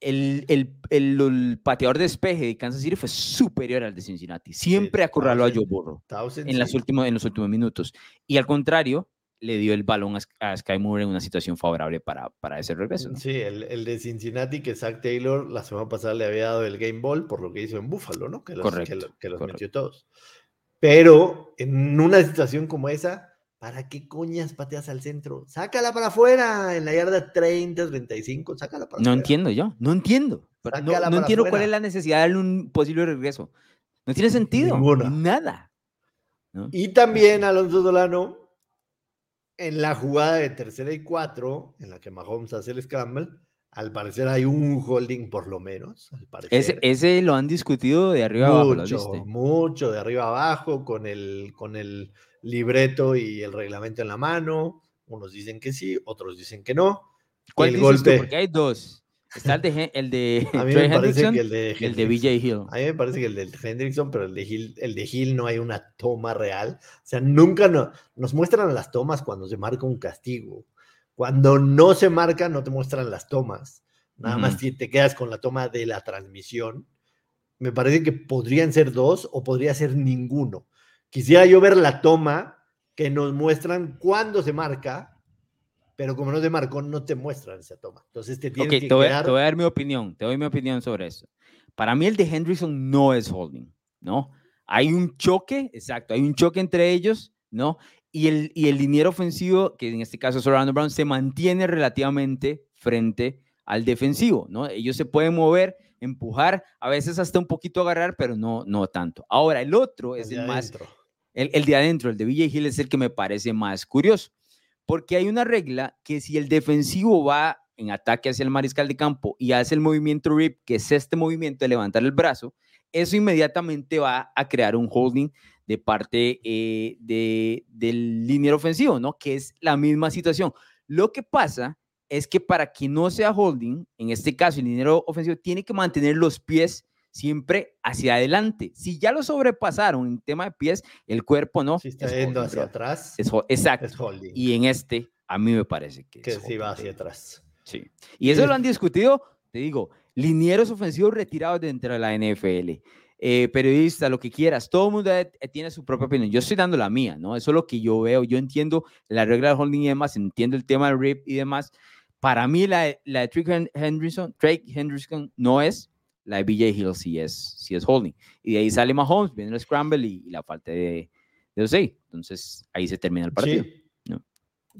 [SPEAKER 1] El, el, el, pateador de despeje de Kansas City fue superior al de Cincinnati. Siempre acorraló a Joe Burrow en, las últimas, en los últimos minutos. Y al contrario, le dio el balón a, Sky Moore en una situación favorable para, para ese regreso.
[SPEAKER 2] Sí, el, el, de Cincinnati que Zach Taylor la semana pasada le había dado el game ball por lo que hizo en Buffalo, ¿no? Que los, correcto, que, los metió todos. Pero en una situación como esa, ¿para qué coñas pateas al centro? Sácala para afuera, en la yarda 30, 35, sácala para
[SPEAKER 1] No entiendo yo, no entiendo. no, entiendo cuál es la necesidad de darle un posible regreso. No tiene sentido. Ninguna. Nada.
[SPEAKER 2] Y también Alonso Dolano en la jugada de tercera y cuatro, en la que Mahomes hace el scramble, al parecer hay un holding por lo menos.
[SPEAKER 1] Ese, ese, lo han discutido de arriba
[SPEAKER 2] abajo.
[SPEAKER 1] Mucho,
[SPEAKER 2] mucho de arriba abajo, con el, con el libreto y el reglamento en la mano. Unos dicen que sí, otros dicen que no.
[SPEAKER 1] ¿Cuál el golpe? Porque hay dos. Está el de, el de
[SPEAKER 2] A mí me parece
[SPEAKER 1] Hendrickson
[SPEAKER 2] que el de,
[SPEAKER 1] y el de
[SPEAKER 2] Hendrickson-
[SPEAKER 1] BJ Hill.
[SPEAKER 2] A mí me parece que el de Hendrickson, pero el de Hill, el de Hill no hay una toma real. O sea, nunca no- nos muestran las tomas cuando se marca un castigo. Cuando no se marca, no te muestran las tomas. Nada más si te quedas con la toma de la transmisión. Me parece que podrían ser dos o podría ser ninguno. Quisiera yo ver la toma que nos muestran cuando se marca, pero como no se marcó, no te muestran esa toma. Entonces te tienes que
[SPEAKER 1] te voy,
[SPEAKER 2] quedar.
[SPEAKER 1] te voy a dar mi opinión, te doy mi opinión sobre eso. Para mí el de Hendrickson no es holding, ¿no? Hay un choque, exacto, hay un choque entre ellos, ¿no? Y el, y el liniero ofensivo, que en este caso es Orlando Brown, se mantiene relativamente frente al defensivo, ¿no? Ellos se pueden mover, empujar, a veces hasta un poquito agarrar, pero no, no tanto. Ahora, el otro es
[SPEAKER 2] de
[SPEAKER 1] el más, el, el de adentro, el de BJ Hill es el que me parece más curioso, porque hay una regla que si el defensivo va en ataque hacia el mariscal de campo y hace el movimiento rip, que es este movimiento de levantar el brazo, eso inmediatamente va a crear un holding de parte eh, de, del liniero ofensivo, ¿no? Que es la misma situación. Lo que pasa es que para que no sea holding, en este caso el liniero ofensivo tiene que mantener los pies siempre hacia adelante. Si ya lo sobrepasaron en tema de pies, el cuerpo no.
[SPEAKER 2] Si está
[SPEAKER 1] es
[SPEAKER 2] yendo
[SPEAKER 1] holding,
[SPEAKER 2] hacia
[SPEAKER 1] bro.
[SPEAKER 2] atrás,
[SPEAKER 1] Es exacto.
[SPEAKER 2] es.
[SPEAKER 1] Y en este, a mí me parece que,
[SPEAKER 2] que sí va hacia atrás.
[SPEAKER 1] Sí. Y eso
[SPEAKER 2] Sí.
[SPEAKER 1] lo han discutido, te digo, linieros ofensivos retirados dentro de la NFL, eh, periodistas, lo que quieras, todo el mundo tiene su propia opinión. Yo estoy dando la mía, ¿no? Eso es lo que yo veo. Yo entiendo la regla del holding y demás, entiendo el tema del rip y demás. Para mí, la, de- la de Drake Hen- Henderson, Drake Henderson no es, la de BJ Hill sí es, sí es holding. Y de ahí sale Mahomes, viene el scramble y, y la falta de, de Osei. Entonces, ahí se termina el partido.
[SPEAKER 2] Sí,
[SPEAKER 1] ¿no?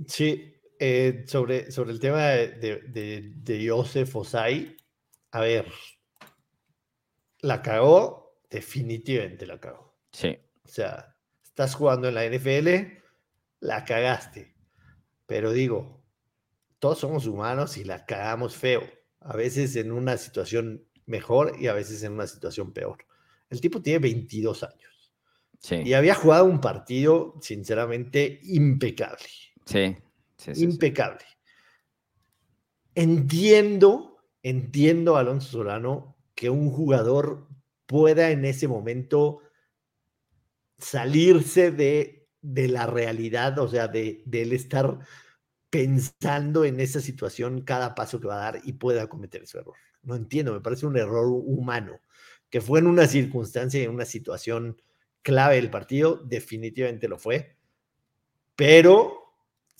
[SPEAKER 2] sí. eh, sobre, sobre el tema de, de, de, Joseph Osai, a ver, la cagó, definitivamente la cagó.
[SPEAKER 1] Sí.
[SPEAKER 2] O sea, estás jugando en la NFL, la cagaste. Pero digo, todos somos humanos y la cagamos feo. A veces en una situación mejor y a veces en una situación peor. El tipo tiene 22 años
[SPEAKER 1] Sí.
[SPEAKER 2] y había jugado un partido, sinceramente, impecable.
[SPEAKER 1] Sí. sí, sí,
[SPEAKER 2] impecable. Entiendo, entiendo, Alonso Solano, que un jugador pueda en ese momento salirse de, de la realidad, o sea, de, de él estar pensando en esa situación cada paso que va a dar y pueda cometer ese error. No entiendo, me parece un error humano, que fue en una circunstancia, en una situación clave del partido, definitivamente lo fue, pero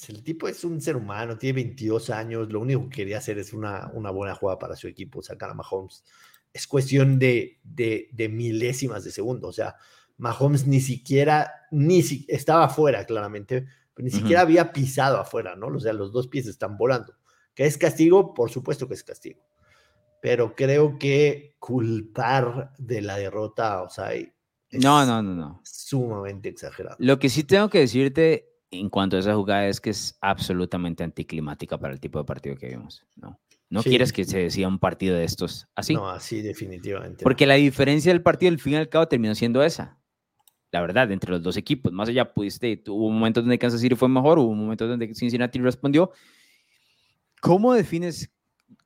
[SPEAKER 2] el tipo es un ser humano, tiene 22 años, lo único que quería hacer es una, una buena jugada para su equipo, sacar a Mahomes. Es cuestión de, de, de milésimas de segundo, o sea, Mahomes ni siquiera, ni si, estaba afuera claramente, pero ni siquiera había pisado afuera, ¿no? O sea, los dos pies están volando. ¿Que es castigo? Por supuesto que es castigo. Pero creo que culpar de la derrota a Osai es
[SPEAKER 1] No, no, no, no.
[SPEAKER 2] sumamente exagerado.
[SPEAKER 1] Lo que sí tengo que decirte en cuanto a esa jugada es que es absolutamente anticlimática para el tipo de partido que vimos. No, no
[SPEAKER 2] Sí.
[SPEAKER 1] quieres que se decida un partido de estos así.
[SPEAKER 2] No, así definitivamente. no.
[SPEAKER 1] Porque la diferencia del partido, al fin y al cabo, terminó siendo esa. La verdad, entre los dos equipos. Más allá, pudiste, hubo momentos donde Kansas City fue mejor, hubo momentos donde Cincinnati respondió. ¿Cómo defines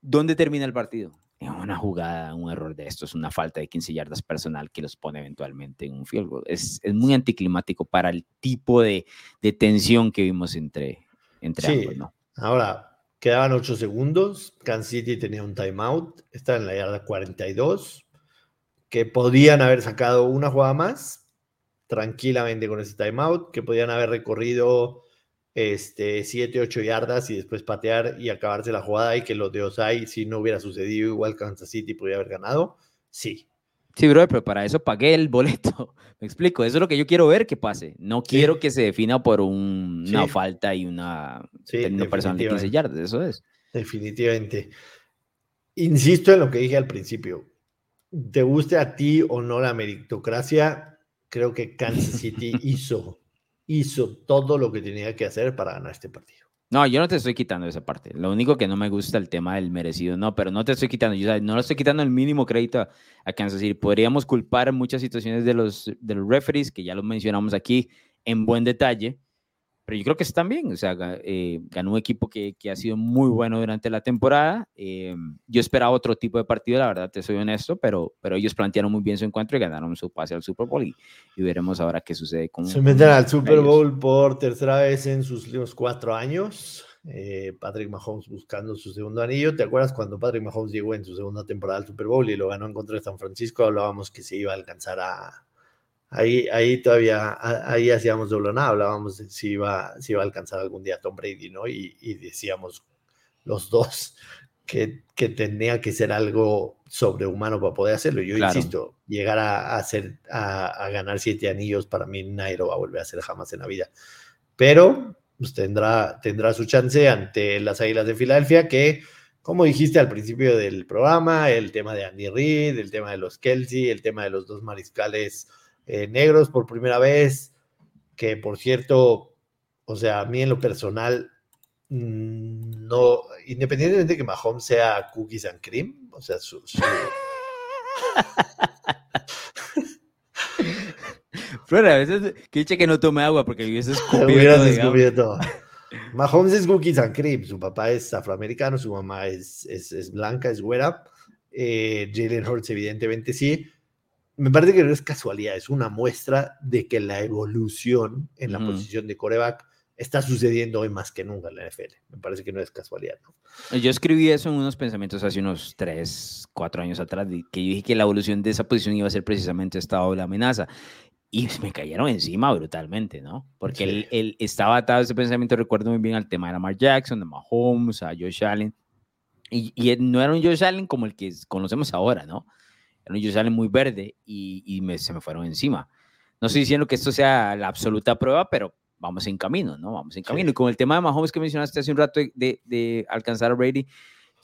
[SPEAKER 1] dónde termina el partido? En una jugada, un error de estos, una falta de 15 yardas personal que los pone eventualmente en un field goal. Es, es muy anticlimático para el tipo de, de tensión que vimos entre, entre
[SPEAKER 2] Sí.
[SPEAKER 1] ambos, ¿no?
[SPEAKER 2] Ahora, quedaban 8 segundos. Kansas City tenía un timeout. Está en la yarda 42. Que podían haber sacado una jugada más tranquilamente con ese timeout. Que podían haber recorrido este, 7, 8 yardas y después patear y acabarse la jugada. Y que los de Osai, si no hubiera sucedido, igual Kansas City podría haber ganado. Sí.
[SPEAKER 1] Sí, bro, pero para eso pagué el boleto. Me explico, eso es lo que yo quiero ver que pase. No quiero que se defina por un- una falta y una
[SPEAKER 2] Sí,
[SPEAKER 1] término personal de 15
[SPEAKER 2] definitivamente.
[SPEAKER 1] yardas, eso es.
[SPEAKER 2] Definitivamente. Insisto en lo que dije al principio. Te guste a ti o no la meritocracia, creo que Kansas City hizo, hizo todo lo que tenía que hacer para ganar este partido.
[SPEAKER 1] No, yo no te estoy quitando esa parte. Lo único que no me gusta el tema del merecido, no, pero no te estoy quitando, no le estoy quitando el mínimo crédito a, Kansas City. Podríamos culpar muchas situaciones de los, de los referees, que ya lo mencionamos aquí en buen detalle, pero yo creo que están bien. O sea, eh, ganó un equipo que, que, ha sido muy bueno durante la temporada. Eh, yo esperaba otro tipo de partido, la verdad, te soy honesto, pero, pero ellos plantearon muy bien su encuentro y ganaron su pase al Super Bowl. Y, veremos ahora qué sucede con.
[SPEAKER 2] Se meten al Super Bowl por tercera vez en sus últimos cuatro años. Eh, Patrick Mahomes buscando su segundo anillo. ¿Te acuerdas cuando Patrick Mahomes llegó en su segunda temporada al Super Bowl y lo ganó en contra de San Francisco? Hablábamos que se iba a alcanzar a, Ahí, ahí todavía, ahí hacíamos doble nada, hablábamos de si iba, si iba a alcanzar algún día Tom Brady, ¿no? Y, decíamos los dos que, que, tenía que ser algo sobrehumano para poder hacerlo. Yo insisto, llegar a, hacer, a, ganar siete anillos para mí nadie lo va a volver a hacer jamás en la vida. Pero pues, tendrá, tendrá su chance ante las Águilas de Filadelfia, que, como dijiste al principio del programa, el tema de Andy Reid, el tema de los Kelsey, el tema de los dos mariscales eh, negros por primera vez, que por cierto, o sea, a mí en lo personal, mm, no, independientemente de que Mahomes sea cookies and cream, o sea, su...
[SPEAKER 1] Pero a veces que dice que no tome agua porque hubiese
[SPEAKER 2] descubierto. Mahomes es cookies and cream. Su papá es afroamericano, su mamá es, es, blanca, es güera. Eh, Jalen Hurts, evidentemente sí me parece que no es casualidad, es una muestra de que la evolución en la posición de coreback está sucediendo hoy más que nunca en la NFL. Me parece que no es casualidad. ¿no?
[SPEAKER 1] Yo escribí eso en unos pensamientos hace unos 3, 4 años atrás, que yo dije que la evolución de esa posición iba a ser precisamente esta doble amenaza. Y me cayeron encima brutalmente, ¿no? Porque él, él, estaba atado a ese pensamiento, recuerdo muy bien al tema de Lamar Jackson, de Mahomes, a Josh Allen. Y, y no era un Josh Allen como el que conocemos ahora, ¿no? Ellos salen muy verde y, me, se me fueron encima. No estoy diciendo que esto sea la absoluta prueba, pero vamos en camino, ¿no? Vamos en camino. Y con el tema de Mahomes que mencionaste hace un rato de, de, alcanzar a Brady,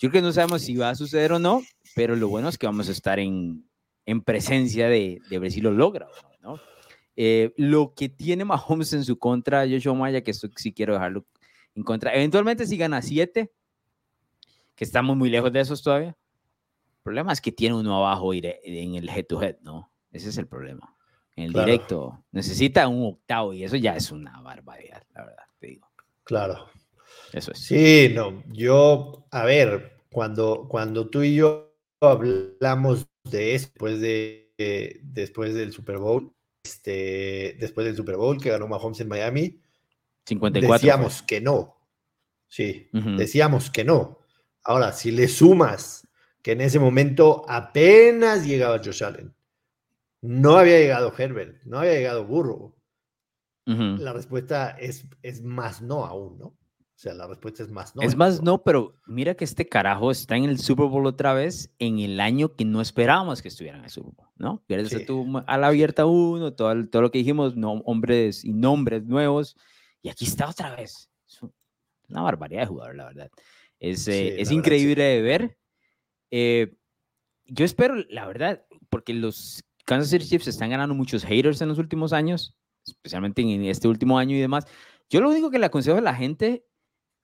[SPEAKER 1] yo creo que no sabemos si va a suceder o no, pero lo bueno es que vamos a estar en, en presencia de, de ver si lo logra, ¿no? Eh, lo que tiene Mahomes en su contra, Joshua Maya, que esto sí quiero dejarlo en contra, eventualmente si gana 7, que estamos muy lejos de esos todavía, problema es que tiene uno abajo en el head to head, ¿no? Ese es el problema. En el directo necesita un octavo y eso ya es una barbaridad, la verdad, te digo.
[SPEAKER 2] Claro.
[SPEAKER 1] Eso es.
[SPEAKER 2] Sí, no, yo, a ver, cuando, cuando tú y yo hablamos de eso después, de, después del Super Bowl, este, después del Super Bowl que ganó Mahomes en Miami, 54, decíamos que no. Sí, decíamos que no. Ahora, si le sumas que en ese momento apenas llegaba Josh Allen. No había llegado Herbert, no había llegado Burro. La respuesta es, es más no aún, ¿no? O sea, la respuesta es más no.
[SPEAKER 1] Es más no, pero mira que este carajo está en el Super Bowl otra vez en el año que no esperábamos que estuviera en el Super Bowl, ¿no? Pierdes a la abierta uno, todo, todo lo que dijimos, no, hombres y nombres nuevos, y aquí está otra vez. Es una barbaridad de jugador, la verdad. Es, eh, es increíble de ver. Eh, yo espero, la verdad, porque los Kansas City Chiefs están ganando muchos haters en los últimos años, especialmente en este último año y demás. Yo lo único que le aconsejo a la gente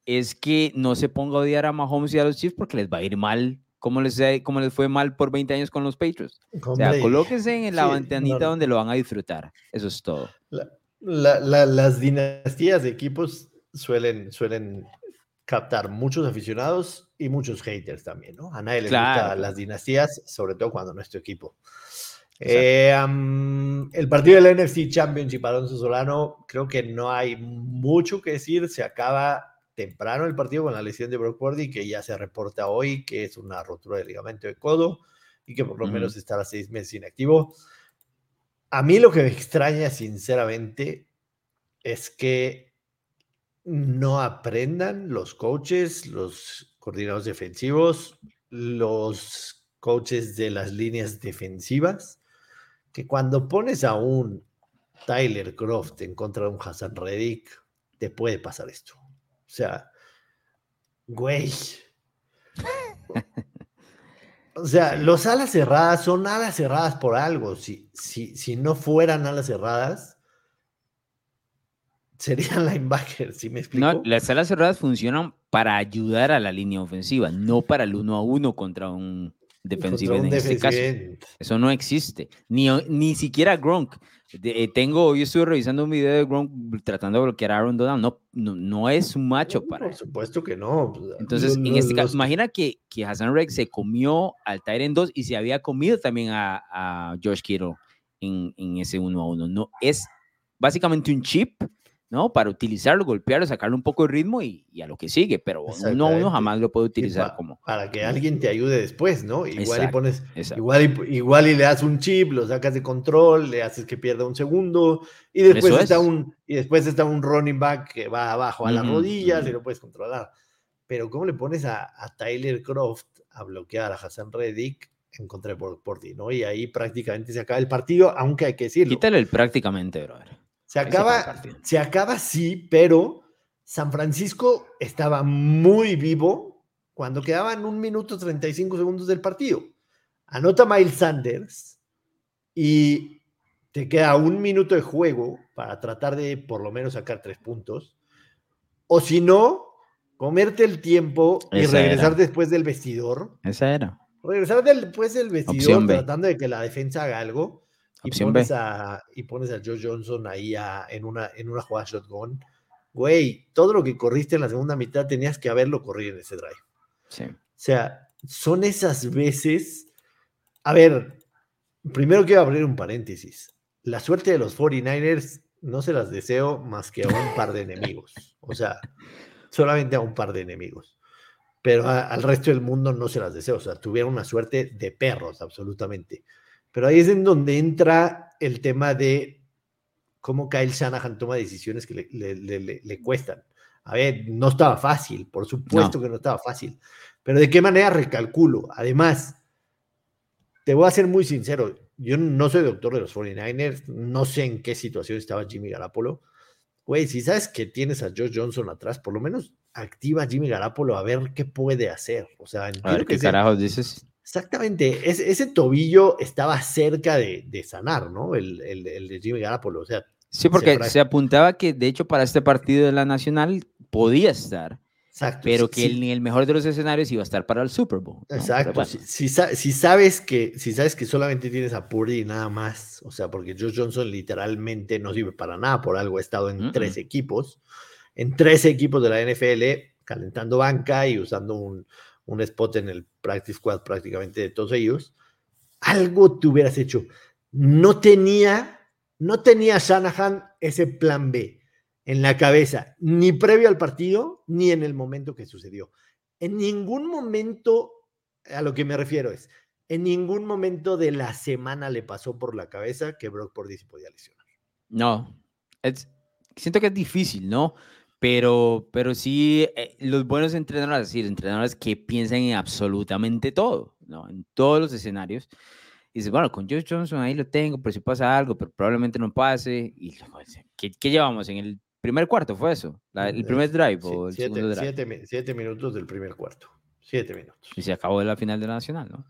[SPEAKER 1] es que no se ponga a odiar a Mahomes y a los Chiefs porque les va a ir mal, como les, como les fue mal por 20 años con los Patriots. O sea, colóquense en la ventanita donde lo van a disfrutar. Eso es todo.
[SPEAKER 2] las dinastías de equipos suelen, suelen captar muchos aficionados y muchos haters también, ¿no? A nadie le gustan las dinastías, sobre todo cuando no es tu equipo. Eh, el partido del NFC Championship, Alonso Solano, creo que no hay mucho que decir. Se acaba temprano el partido con la lesión de Brock Purdy, que ya se reporta hoy que es una rotura de ligamento de codo y que por lo menos estará seis meses inactivo. A mí lo que me extraña, sinceramente, es que no aprendan los coaches, los coordinadores defensivos, los coaches de las líneas defensivas, que cuando pones a un Tyler Croft en contra de un Hassan Reddick, te puede pasar esto. O sea, güey. O sea, los alas cerradas son alas cerradas por algo. Si, si, si no fueran alas cerradas, serían linebackers, ¿sí me explico?
[SPEAKER 1] No, las alas cerradas funcionan para ayudar a la línea ofensiva, no para el uno a uno contra un defensive en este caso. Eso no existe. Ni, ni siquiera Gronk. Eh, tengo, hoy estuve revisando un video de Gronk tratando de bloquear a Aaron Donald. No, no, es un macho para.
[SPEAKER 2] Por supuesto que no.
[SPEAKER 1] Entonces, en este caso, imagina que, que Hassan Rex se comió al Tyrant 2 y se había comido también a, a Josh Kittle en, en ese 1 a 1. No, es básicamente un chip ¿no? Para utilizarlo, golpearlo, sacarle un poco de ritmo y, a lo que sigue, pero uno a uno jamás lo puede utilizar como...
[SPEAKER 2] Para que alguien te ayude después, ¿no? Igual y pones, igual y, igual y le das un chip, lo sacas de control, le haces que pierda un segundo y después está un y después está un running back que va abajo a las rodillas y lo puedes controlar. Pero ¿cómo le pones a, Tyler Croft a bloquear a Hassan Reddick en contra de por, ti, ¿no? Y ahí prácticamente se acaba el partido, aunque hay que decirlo.
[SPEAKER 1] Quítale el prácticamente, brother.
[SPEAKER 2] Se acaba, se acaba sí, pero San Francisco estaba muy vivo cuando quedaban un minuto 35 segundos del partido. Anota Miles Sanders y te queda un minuto de juego para tratar de por lo menos sacar tres puntos. O si no, comerte el tiempo y regresar después del vestidor.
[SPEAKER 1] Esa era.
[SPEAKER 2] Regresar después del vestidor tratando de que la defensa haga algo y pones, a, y pones a Joe Johnson ahí en, una, en una jugada shotgun, güey, todo lo que corriste en la segunda mitad tenías que haberlo corrido en ese drive.
[SPEAKER 1] Sí.
[SPEAKER 2] O sea, son esas veces. A ver, primero quiero abrir un paréntesis. La suerte de los 49ers no se las deseo más que a un par de enemigos. O sea, solamente a un par de enemigos. Pero al resto del mundo no se las deseo. O sea, tuvieron una suerte de perros, absolutamente. Pero ahí es en donde entra el tema de cómo Kyle Shanahan toma decisiones que le, cuestan. A ver, no estaba fácil, por supuesto que no estaba fácil, pero de qué manera recalculo. Además, te voy a ser muy sincero, yo no soy doctor de los 49ers, no sé en qué situación estaba Jimmy Garapolo. Güey, si sabes que tienes a Josh Johnson atrás, por lo menos activa a Jimmy Garapolo a ver qué puede hacer. O sea,
[SPEAKER 1] a ver, ¿qué carajos dices?
[SPEAKER 2] Exactamente, ese tobillo estaba cerca de, sanar, ¿no? El, de Jimmy Garapolo, o sea.
[SPEAKER 1] Sí, porque se, apuntaba que de hecho para este partido de la Nacional podía estar, Exacto, pero que ni el mejor de los escenarios iba a estar para el Super Bowl.
[SPEAKER 2] Exacto, si, sabes que, si sabes que solamente tienes a Purdy y nada más, o sea, porque Josh Johnson literalmente no sirve para nada, por algo ha estado en tres equipos, en tres equipos de la NFL, calentando banca y usando un, un spot en el practice squad prácticamente de todos ellos, algo te hubieras hecho. No tenía, no tenía Shanahan ese plan B en la cabeza, ni previo al partido, ni en el momento que sucedió. En ningún momento, a lo que me refiero es, en ningún momento de la semana le pasó por la cabeza que Brock Purdy se podía lesionar.
[SPEAKER 1] No, es, siento que es difícil, ¿no? Pero, pero sí, eh, los buenos entrenadores, es decir, entrenadores que piensan en absolutamente todo, ¿no? En todos los escenarios. Y dices, bueno, con Josh Johnson ahí lo tengo, pero si pasa algo, pero probablemente no pase. Y ¿qué, qué llevamos en el primer cuarto? ¿Fue eso? ¿El mm, primer drive o el
[SPEAKER 2] siete,
[SPEAKER 1] segundo drive?
[SPEAKER 2] Siete, siete, minutos del primer cuarto. Siete minutos.
[SPEAKER 1] Y se acabó la final de la Nacional, ¿no?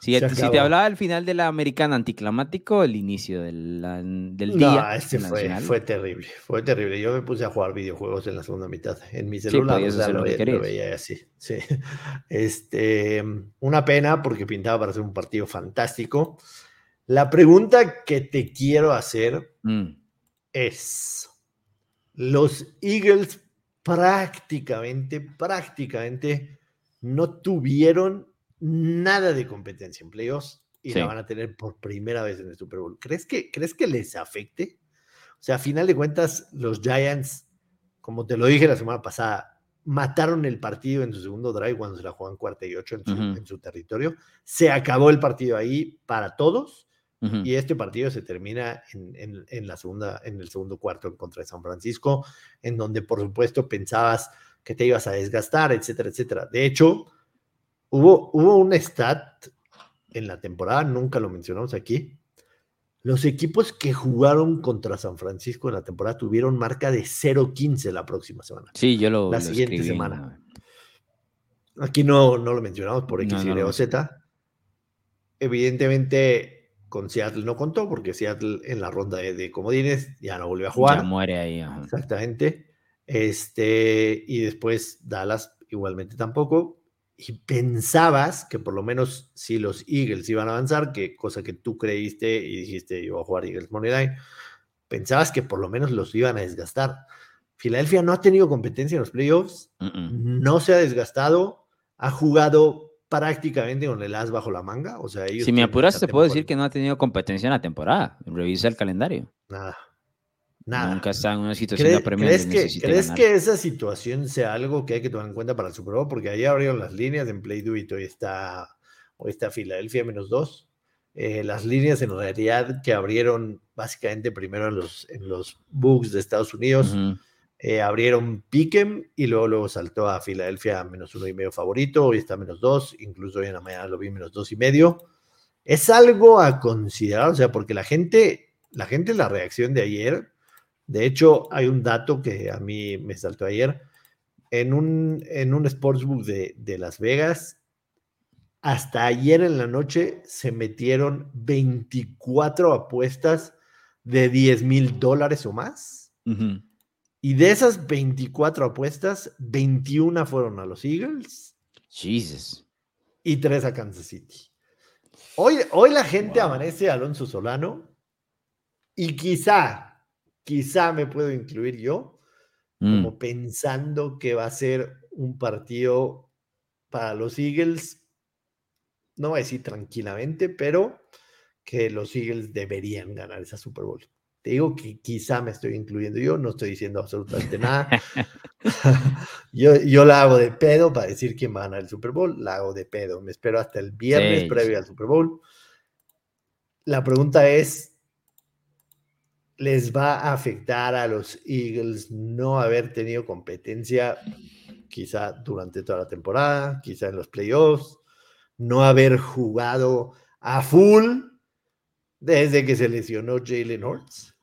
[SPEAKER 1] Si, te hablaba del final de la americana anticlimático, el inicio del, del día.
[SPEAKER 2] No, este fue, fue, terrible, fue terrible. Yo me puse a jugar videojuegos en la segunda mitad, en mi celular, lo, veía así. Sí. Este, una pena porque pintaba para ser un partido fantástico. La pregunta que te quiero hacer mm. es, los Eagles prácticamente, prácticamente no tuvieron nada de competencia en playoffs y la van a tener por primera vez en el Super Bowl. ¿Crees que, ¿Crees que les afecte? O sea, a final de cuentas, los Giants, como te lo dije la semana pasada, mataron el partido en su segundo drive cuando se la juegan cuarta y ocho en su, territorio. Se acabó el partido ahí para todos. Y este partido se termina en, en, la segunda, en el segundo cuarto en contra de San Francisco, en donde por supuesto pensabas que te ibas a desgastar, etcétera, etcétera. De hecho, Hubo, un stat en la temporada, nunca lo mencionamos aquí. Los equipos que jugaron contra San Francisco en la temporada tuvieron marca de 0-15 la próxima semana.
[SPEAKER 1] Sí, yo lo
[SPEAKER 2] La siguiente semana. Aquí no, no lo mencionamos por X, Y o Z. Evidentemente, con Seattle no contó, porque Seattle en la ronda de, comodines ya no volvió a jugar.
[SPEAKER 1] Ya muere ahí.
[SPEAKER 2] Exactamente. Este, y después Dallas igualmente tampoco y pensabas que por lo menos si los Eagles iban a avanzar, que cosa que tú creíste y dijiste yo voy a jugar Eagles Moneyline, pensabas que por lo menos los iban a desgastar. Filadelfia no ha tenido competencia en los playoffs, no se ha desgastado, ha jugado prácticamente con el as bajo la manga. O sea,
[SPEAKER 1] si me apuras, te puedo decir que no ha tenido competencia en la temporada. Revisa el calendario.
[SPEAKER 2] Nada. Nada.
[SPEAKER 1] Nunca está en una situación de
[SPEAKER 2] apremio. ¿Crees, que, ¿crees que esa situación sea algo que hay que tomar en cuenta para el Super Bowl? Porque ahí abrieron las líneas en Play Do It. Hoy está, hoy está Filadelfia menos dos. Eh, las líneas en realidad que abrieron básicamente primero en los, en los books de Estados Unidos. Eh, abrieron Piquen y luego, luego saltó a Filadelfia menos uno y medio favorito. Hoy está menos dos. Incluso hoy en la mañana lo vi menos dos y medio. Es algo a considerar, o sea, porque la gente, la gente, la reacción de ayer de hecho, hay un dato que a mí me saltó ayer. En un, en un sportsbook de, de Las Vegas, hasta ayer en la noche se metieron 24 apuestas de 10 mil dólares o más. Y de esas 24 apuestas, 21 fueron a los Eagles.
[SPEAKER 1] Jesus.
[SPEAKER 2] Y 3 a Kansas City. Hoy, hoy la gente amanece Alonso Solano y quizá quizá me puedo incluir yo, mm. como pensando que va a ser un partido para los Eagles, no voy a decir tranquilamente, pero que los Eagles deberían ganar esa Super Bowl. Te digo que quizá me estoy incluyendo yo, no estoy diciendo absolutamente nada. yo, yo la hago de pedo para decir quién va a ganar el Super Bowl, la hago de pedo. Me espero hasta el viernes previo al Super Bowl. La pregunta es, les va a afectar a los Eagles no haber tenido competencia quizá durante toda la temporada, quizá en los playoffs, no haber jugado a full desde que se lesionó Jalen Hurts?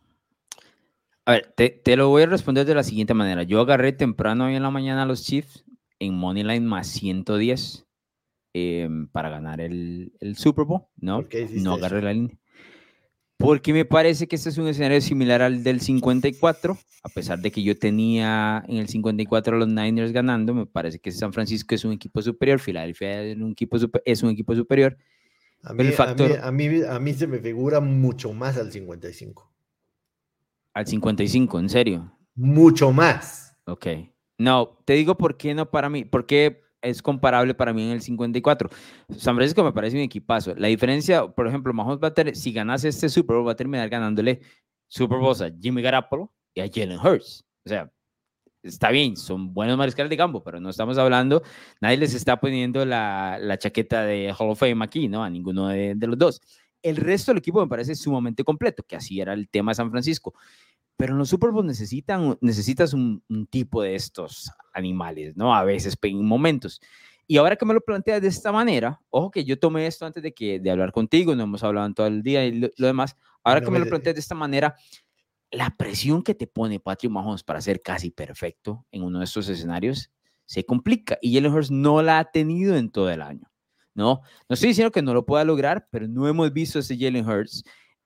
[SPEAKER 1] A ver, te, lo voy a responder de la siguiente manera. Yo agarré temprano hoy en la mañana a los Chiefs en Moneyline más 110 em, para ganar el, Super Bowl, ¿no? No agarré la línea porque me parece que este es un escenario similar al del 54, a pesar de que yo tenía en el 54 a los Niners ganando, me parece que San Francisco es un equipo superior, Filadelfia es un equipo, es un equipo superior.
[SPEAKER 2] A mí, a, mí, a, mí, se me figura mucho más al 55.
[SPEAKER 1] Al 55, ¿en serio?
[SPEAKER 2] Mucho más.
[SPEAKER 1] Ok. No, te digo por qué no para mí, porque es comparable para mí en el 54. San Francisco me parece un equipazo. La diferencia, por ejemplo, Mahomes va a tener, si ganase este Super Bowl, va a terminar ganándole Super Bowl a Jimmy Garoppolo y a Jalen Hurts. O sea, está bien, son buenos mariscales de campo, pero no estamos hablando, nadie les está poniendo la, la chaqueta de Hall of Fame aquí, ¿no? A ninguno de, de los dos. El resto del equipo me parece sumamente completo, que así era el tema de San Francisco. Pero en los Super Bowl necesitan, necesitas un, tipo de estos animales, ¿no? A veces, en momentos. Y ahora que me lo planteas de esta manera, ojo que yo tomé esto antes de, que, de hablar contigo, no hemos hablado en todo el día y lo, demás. Ahora que me lo planteas de esta manera, la presión que te pone Patrick Mahomes para ser casi perfecto en uno de estos escenarios se complica. Y Jalen Hurts no la ha tenido en todo el año. No, no estoy diciendo que no lo pueda lograr, pero no hemos visto ese Jalen Hurts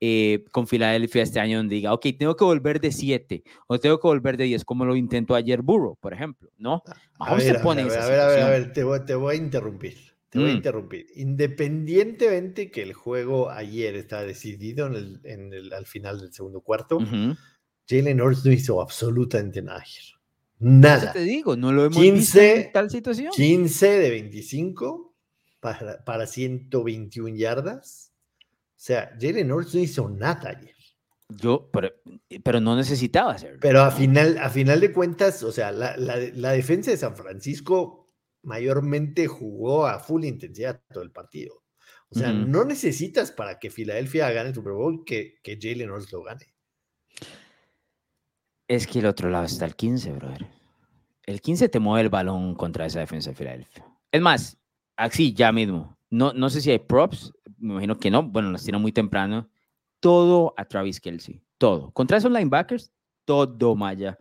[SPEAKER 1] eh, con Filadelfia este año donde diga, ok, tengo que volver de 7 o tengo que volver de 10, como lo intentó ayer Burrow, por ejemplo, ¿no?
[SPEAKER 2] A ver, a ver, a ver, a ver, te voy, te voy a interrumpir. Te voy a mm. interrumpir. Independientemente que el juego ayer está decidido en el, en el, al final del segundo cuarto, Jalen Hurts no hizo absolutamente nada. Nada.
[SPEAKER 1] te digo, no lo hemos 15, visto en tal situación.
[SPEAKER 2] 15 de 25 para, para 121 yardas sea, Jalen Hurts no hizo nada ayer.
[SPEAKER 1] Yo, pero, no necesitaba hacerlo.
[SPEAKER 2] Pero a final, a final de cuentas, o sea, la, defensa de San Francisco mayormente jugó a full intensidad todo el partido. O sea, no necesitas para que Filadelfia gane el Super Bowl que, que Jalen Hurts lo gane.
[SPEAKER 1] Es que el otro lado está el 15, brother. El 15 te mueve el balón contra esa defensa de Filadelfia. Es más, así ya mismo. No, no sé si hay props, me imagino que no, bueno, las tiene muy temprano, todo a Travis Kelsey, todo. Contra esos linebackers, todo, Maya,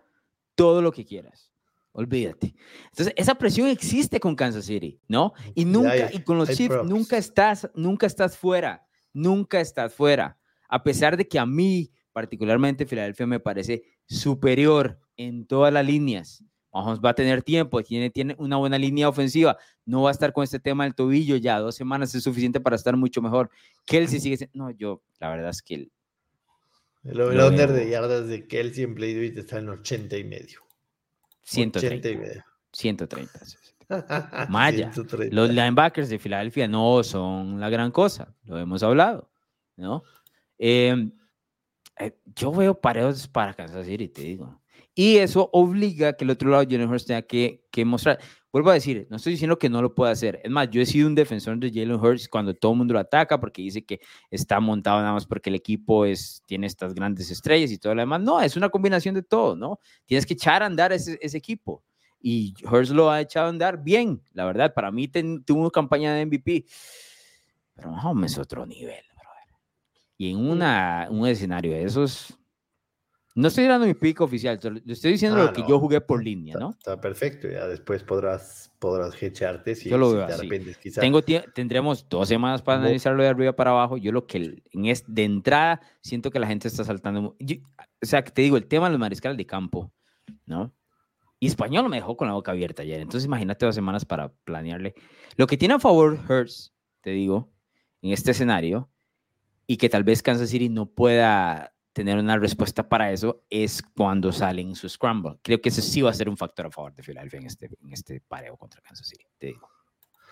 [SPEAKER 1] todo lo que quieras. Olvídate. Entonces, esa presión existe con Kansas City, ¿no? Y nunca, y con los Chiefs, nunca estás, nunca estás fuera, nunca estás fuera. A pesar de que a mí, particularmente, Filadelfia me parece superior en todas las líneas. Mahomes va a tener tiempo, tiene, tiene una buena línea ofensiva, no va a estar con este tema del tobillo ya, dos semanas es suficiente para estar mucho mejor. Kelsey sigue No, yo, la verdad es que...
[SPEAKER 2] El, over-under de yardas de Kelsey en Play está en 80 y medio.
[SPEAKER 1] 130. y medio. 130. Maya. Los linebackers de Filadelfia no son la gran cosa, lo hemos hablado, ¿no? Em, eh, yo veo pareos para Kansas City, te digo. Y eso obliga a que el otro lado Jalen Hurts tenga que, que, mostrar. Vuelvo a decir, no estoy diciendo que no lo pueda hacer. Es más, yo he sido un defensor de Jalen Hurts cuando todo el mundo lo ataca porque dice que está montado nada más porque el equipo es, tiene estas grandes estrellas y todo lo demás. No, es una combinación de todo, ¿no? Tienes que echar a andar ese, ese equipo. Y Hurts lo ha echado a andar bien, la verdad. Para mí tuvo una campaña de MVP. Pero Mahomes es otro nivel, brother. Y en una, un escenario de esos, no estoy dando mi pico oficial, le estoy diciendo lo ah, que yo jugué por línea, ¿no?
[SPEAKER 2] Está, perfecto, ya después podrás, podrás echarte si,
[SPEAKER 1] yo lo veo si te Tengo tendremos dos semanas para analizarlo de arriba para abajo. Yo lo que en es, de entrada siento que la gente está saltando. o sea, que te digo, el tema de los mariscales de campo, ¿no? Y Español me dejó con la boca abierta ayer. Entonces imagínate dos semanas para planearle. Lo que tiene a favor Hurts, te digo, en este escenario, y que tal vez Kansas City no pueda tener una respuesta para eso es cuando salen su scramble. Creo que ese sí va a ser un factor a favor de Philadelphia en este, en este pareo contra Kansas City, te digo.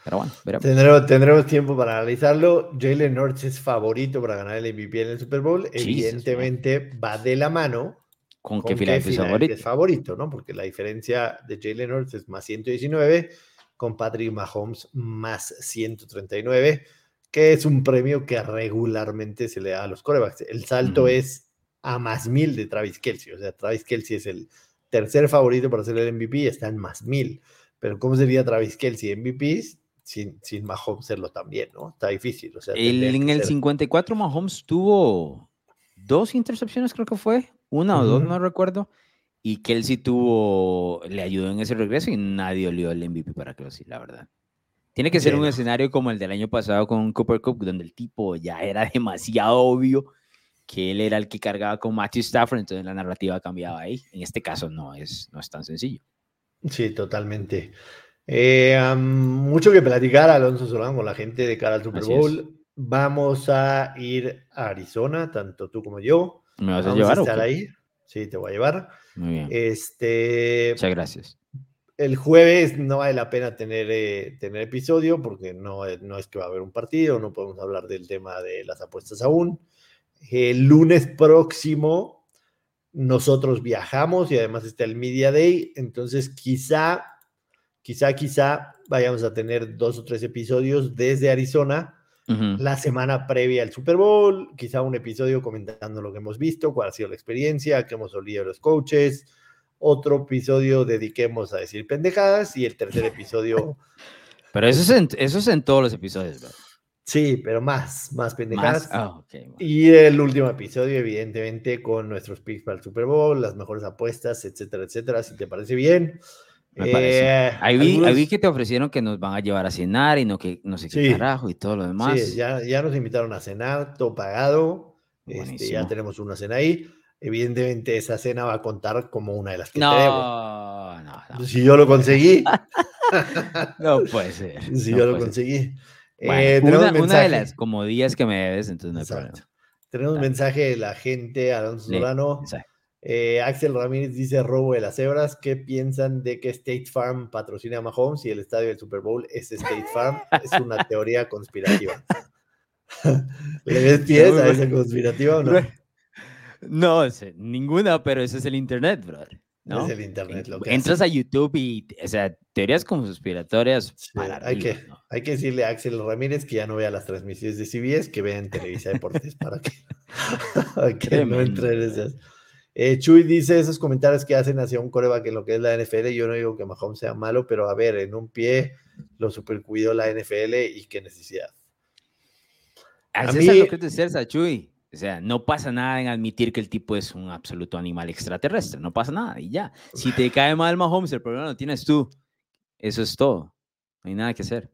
[SPEAKER 1] Pero bueno,
[SPEAKER 2] Tendremos, tendremos tiempo para analizarlo. Jalen Hurts es favorito para ganar el MVP en el Super Bowl. Evidentemente va de la mano
[SPEAKER 1] con, que Philadelphia, es favorito.
[SPEAKER 2] es favorito, ¿no? Porque la diferencia de Jalen Hurts es más 119 con Patrick Mahomes más 139 que es un premio que regularmente se le da a los corebacks. El salto es a más mil de Travis Kelsey. O sea, Travis Kelsey es el tercer favorito para ser el MVP, está en más mil. Pero ¿cómo sería Travis Kelsey MVP sin, sin Mahomes serlo también, no? Está difícil. O sea,
[SPEAKER 1] en el 54 Mahomes tuvo dos intercepciones, creo que fue, una o dos, no recuerdo. Y Kelsey tuvo, le ayudó en ese regreso y nadie olió el MVP para sí, la verdad. Tiene que ser un escenario como el del año pasado con Cooper Cup, donde el tipo ya era demasiado obvio que él era el que cargaba con Matthew Stafford, entonces la narrativa cambiaba ahí. En este caso no es, no es tan sencillo.
[SPEAKER 2] Sí, totalmente. Eh, mucho que platicar, Alonso Solán, con la gente de cara al Super Bowl. Vamos a ir a Arizona, tanto tú como yo.
[SPEAKER 1] ¿Me vas a llevar?
[SPEAKER 2] A estar ahí. Sí, te voy a llevar.
[SPEAKER 1] Muy bien.
[SPEAKER 2] Este,
[SPEAKER 1] Muchas gracias.
[SPEAKER 2] El jueves no vale la pena tener, eh, tener episodio porque no, no es que va a haber un partido, no podemos hablar del tema de las apuestas aún. El lunes próximo nosotros viajamos y además está el Media Day, entonces quizá, quizá, quizá vayamos a tener dos o tres episodios desde Arizona la semana previa al Super Bowl, quizá un episodio comentando lo que hemos visto, cuál ha sido la experiencia, qué hemos olido los coaches, otro episodio dediquemos a decir pendejadas y el tercer episodio...
[SPEAKER 1] Pero eso es en, eso es en todos los episodios, ¿verdad?
[SPEAKER 2] Sí, pero más, más pendejadas. Ah, y el último episodio, evidentemente, con nuestros picks para el Super Bowl, las mejores apuestas, etcétera, etcétera, si te parece bien.
[SPEAKER 1] Me parece. Eh, ahí, vi, que te ofrecieron que nos van a llevar a cenar y no que no sé qué carajo y todo lo demás.
[SPEAKER 2] Sí, ya, ya nos invitaron a cenar, todo pagado. Este, ya tenemos una cena ahí. Evidentemente, esa cena va a contar como una de las que
[SPEAKER 1] no,
[SPEAKER 2] tenemos.
[SPEAKER 1] No, no,
[SPEAKER 2] Si yo lo conseguí.
[SPEAKER 1] no puede ser.
[SPEAKER 2] Si yo lo conseguí.
[SPEAKER 1] Eh, una, de las comodías que me debes, entonces no hay problema.
[SPEAKER 2] Tenemos un mensaje de la gente, Alonso Solano. Eh, Axel Ramírez dice robo de las cebras. ¿Qué piensan de que State Farm patrocina a Mahomes y el estadio del Super Bowl es State Farm? es una teoría conspirativa. ¿Le ves pies a esa conspirativa o no?
[SPEAKER 1] No, ninguna, pero ese es el internet, brother. ¿No?
[SPEAKER 2] Es el internet lo que
[SPEAKER 1] Entras a YouTube y, o sea, teorías conspiratorias para
[SPEAKER 2] hay que Hay que decirle a Axel Ramírez que ya no vea las transmisiones de CBS, que vea en Televisa Deportes para que, que no entre en esas. Eh, Chuy dice esos comentarios que hacen hacia un coreback en lo que es la NFL. Yo no digo que Mahomes sea malo, pero a ver, en un pie lo supercuidó la NFL y qué necesidad.
[SPEAKER 1] A mí, es lo que te Chuy. O sea, no pasa nada en admitir que el tipo es un absoluto animal extraterrestre, no pasa nada y ya. Si te cae mal Mahomes, el problema lo tienes tú. Eso es todo. No hay nada que hacer.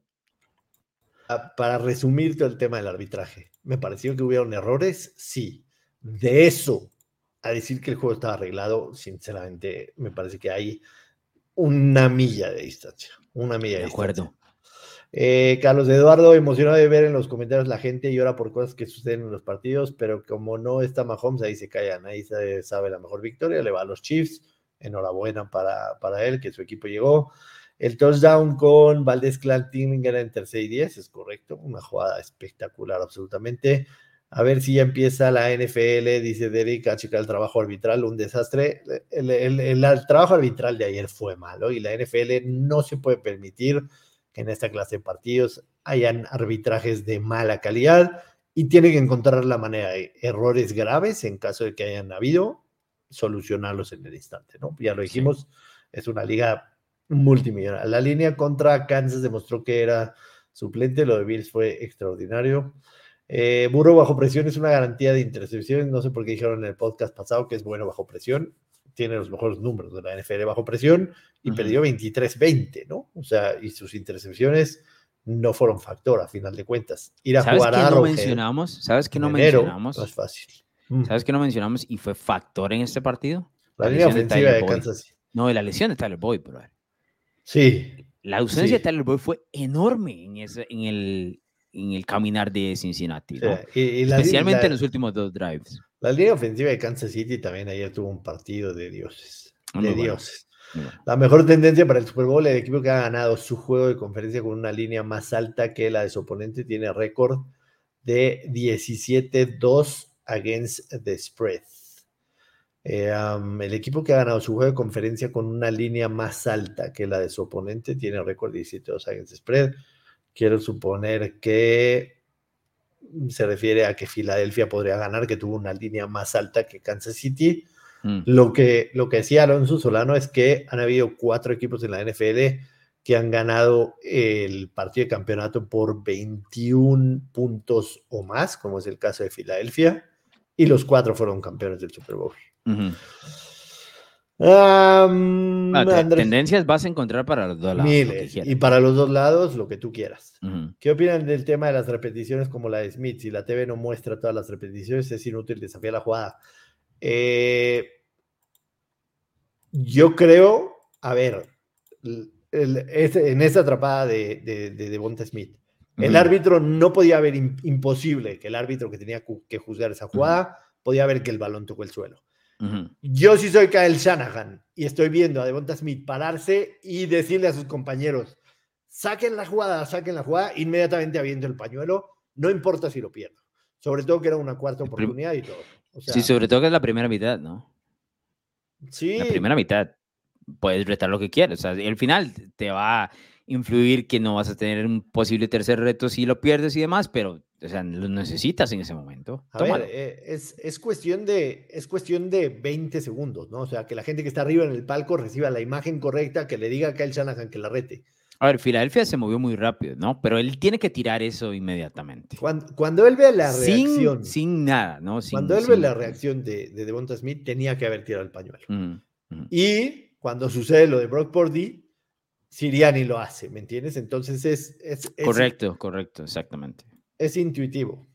[SPEAKER 2] Ah, para resumir todo el tema del arbitraje, ¿me pareció que hubieron errores? Sí. De eso a decir que el juego estaba arreglado, sinceramente, me parece que hay una milla de distancia. Una milla de,
[SPEAKER 1] De acuerdo.
[SPEAKER 2] Eh, Carlos Eduardo, emocionado de ver en los comentarios la gente llora por cosas que suceden en los partidos, pero como no está Mahomes, ahí se callan, ahí se sabe la mejor victoria, le va a los Chiefs, enhorabuena para, para él, que su equipo llegó. El touchdown con Valdés Clanting era en tercer y 10, es correcto, una jugada espectacular absolutamente. A ver si ya empieza la NFL, dice Derek, a checar el trabajo arbitral, un desastre. El, el- el- trabajo arbitral de ayer fue malo y la NFL no se puede permitir en esta clase de partidos hayan arbitrajes de mala calidad y tiene que encontrar la manera de errores graves en caso de que hayan habido, solucionarlos en el instante, ¿no? Ya lo dijimos, es una liga multimillonaria. La línea contra Kansas demostró que era suplente, lo de Bills fue extraordinario. Eh, Burro bajo presión es una garantía de intercepciones. No sé por qué dijeron en el podcast pasado que es bueno bajo presión. Tiene los mejores números de la NFL bajo presión y perdió 23-20, ¿no? O sea, y sus intercepciones no fueron factor a final de cuentas. Ir a
[SPEAKER 1] ¿Sabes
[SPEAKER 2] jugar
[SPEAKER 1] qué
[SPEAKER 2] a
[SPEAKER 1] no mencionamos? ¿Sabes qué
[SPEAKER 2] en
[SPEAKER 1] no
[SPEAKER 2] enero
[SPEAKER 1] mencionamos?
[SPEAKER 2] no es fácil. Mm.
[SPEAKER 1] ¿Sabes qué no mencionamos y fue factor en este partido?
[SPEAKER 2] La línea
[SPEAKER 1] de
[SPEAKER 2] ofensiva de. Kansas City.
[SPEAKER 1] No, la lesión de Tyler Boyd, bro.
[SPEAKER 2] Sí,
[SPEAKER 1] La ausencia
[SPEAKER 2] Sí.
[SPEAKER 1] de Tyler Boyd fue enorme en, ese, en, el, en el caminar de Cincinnati,
[SPEAKER 2] sí,
[SPEAKER 1] ¿no?
[SPEAKER 2] y- y la-
[SPEAKER 1] especialmente
[SPEAKER 2] la-
[SPEAKER 1] en los últimos dos drives.
[SPEAKER 2] La línea ofensiva de Kansas City también ayer tuvo un partido de dioses. De dioses.
[SPEAKER 1] Bueno.
[SPEAKER 2] La mejor tendencia para el Super Bowl, el equipo que ha ganado su juego de conferencia con una línea más alta que la de su oponente tiene récord de 17-2 against the spread. Eh, um, el equipo que ha ganado su juego de conferencia con una línea más alta que la de su oponente tiene récord de 17-2 against the spread. Quiero suponer que se refiere a que Filadelfia podría ganar, que tuvo una línea más alta que Kansas City.
[SPEAKER 1] Mm.
[SPEAKER 2] Lo que, lo que decía Alonso Solano es que han habido cuatro equipos en la NFL que han ganado el partido de campeonato por 21 puntos o más, como es el caso de Filadelfia, y los cuatro fueron campeones del Super Bowl.
[SPEAKER 1] Ah, tendencias vas a encontrar para los dos lados.
[SPEAKER 2] miles. Y para los dos lados, lo que tú quieras. ¿Qué opinan del tema de las repeticiones como la de Smith? Si la TV no muestra todas las repeticiones, es inútil desafiar la jugada. Eh, yo creo, a ver, el- el- ese- en esa atrapada de, de, de Devonta Smith, el árbitro no podía ver im- imposible que el árbitro que tenía que juzgar esa jugada podía ver que el balón tocó el suelo. Yo sí soy Kyle Shanahan y estoy viendo a Devonta Smith pararse y decirle a sus compañeros, saquen la jugada, saquen la jugada, inmediatamente aviento el pañuelo, no importa si lo pierdo. Sobre todo que era una cuarta oportunidad y todo. O sea,
[SPEAKER 1] Sí, sobre todo que es la primera mitad, ¿no?
[SPEAKER 2] sí,
[SPEAKER 1] La primera mitad puedes retar lo que quieras. O sea, el final te va influir que no vas a tener un posible tercer reto si lo pierdes y demás, pero o sea, lo necesitas en ese momento.
[SPEAKER 2] A
[SPEAKER 1] Tómalo.
[SPEAKER 2] ver, eh, es, es, cuestión de, es cuestión de 20 segundos, ¿no? O sea, que la gente que está arriba en el palco reciba la imagen correcta, que le diga a Kyle Shanahan que la rete.
[SPEAKER 1] A ver, Filadelfia se movió muy rápido, ¿no? Pero él tiene que tirar eso inmediatamente.
[SPEAKER 2] Cuando, cuando él ve la reacción,
[SPEAKER 1] sin, sin nada, ¿no? Sin-
[SPEAKER 2] cuando él ve
[SPEAKER 1] sin-
[SPEAKER 2] la reacción de, de Devonta Smith, tenía que haber tirado el pañuelo.
[SPEAKER 1] Ujú, ujú.
[SPEAKER 2] Y cuando sucede lo de Brock Purdy, Siriani lo hace, ¿me entiendes? Entonces es, es, es-
[SPEAKER 1] Correcto, correcto, exactamente.
[SPEAKER 2] es intuitivo.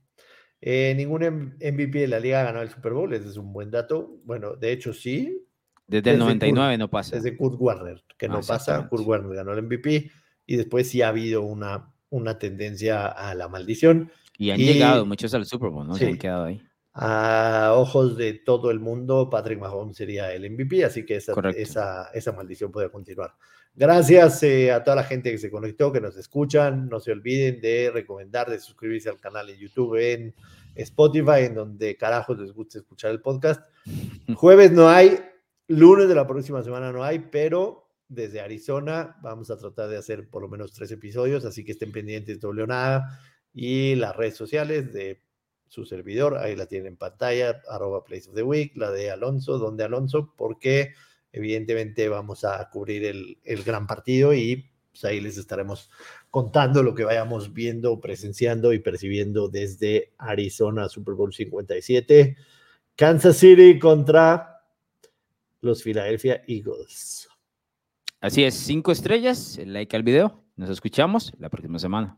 [SPEAKER 2] Eh, ningún MVP de la liga ha ganado el Super Bowl, ese es un buen dato. Bueno, de hecho sí,
[SPEAKER 1] Desde el
[SPEAKER 2] Desde
[SPEAKER 1] 99 no pasa.
[SPEAKER 2] desde Kurt Warner, que no pasa. Kurt Warner ganó el MVP y después sí ha habido una, una tendencia a la maldición.
[SPEAKER 1] Y han
[SPEAKER 2] y-
[SPEAKER 1] llegado muchos al Super Bowl, ¿no? Se han quedado ahí.
[SPEAKER 2] A ojos de todo el mundo, Patrick Mahomes sería el MVP, así que esa, esa, esa maldición puede continuar. Gracias eh, a toda la gente que se conectó, que nos escuchan. No se olviden de recomendar, de suscribirse al canal en YouTube, en Spotify, en donde carajos les guste escuchar el podcast. Jueves no hay, lunes de la próxima semana no hay, pero desde Arizona vamos a tratar de hacer por lo menos tres episodios, así que estén pendientes de doble o nada y las redes sociales de su servidor, ahí la tienen en pantalla, arroba Place of the Week, la de Alonso, donde Alonso, porque evidentemente vamos a cubrir el, gran partido y pues, ahí les estaremos contando lo que vayamos viendo, presenciando y percibiendo desde Arizona Super Bowl 57, Kansas City contra los Philadelphia Eagles.
[SPEAKER 1] Así es, cinco estrellas, el like al video. Nos escuchamos la próxima semana.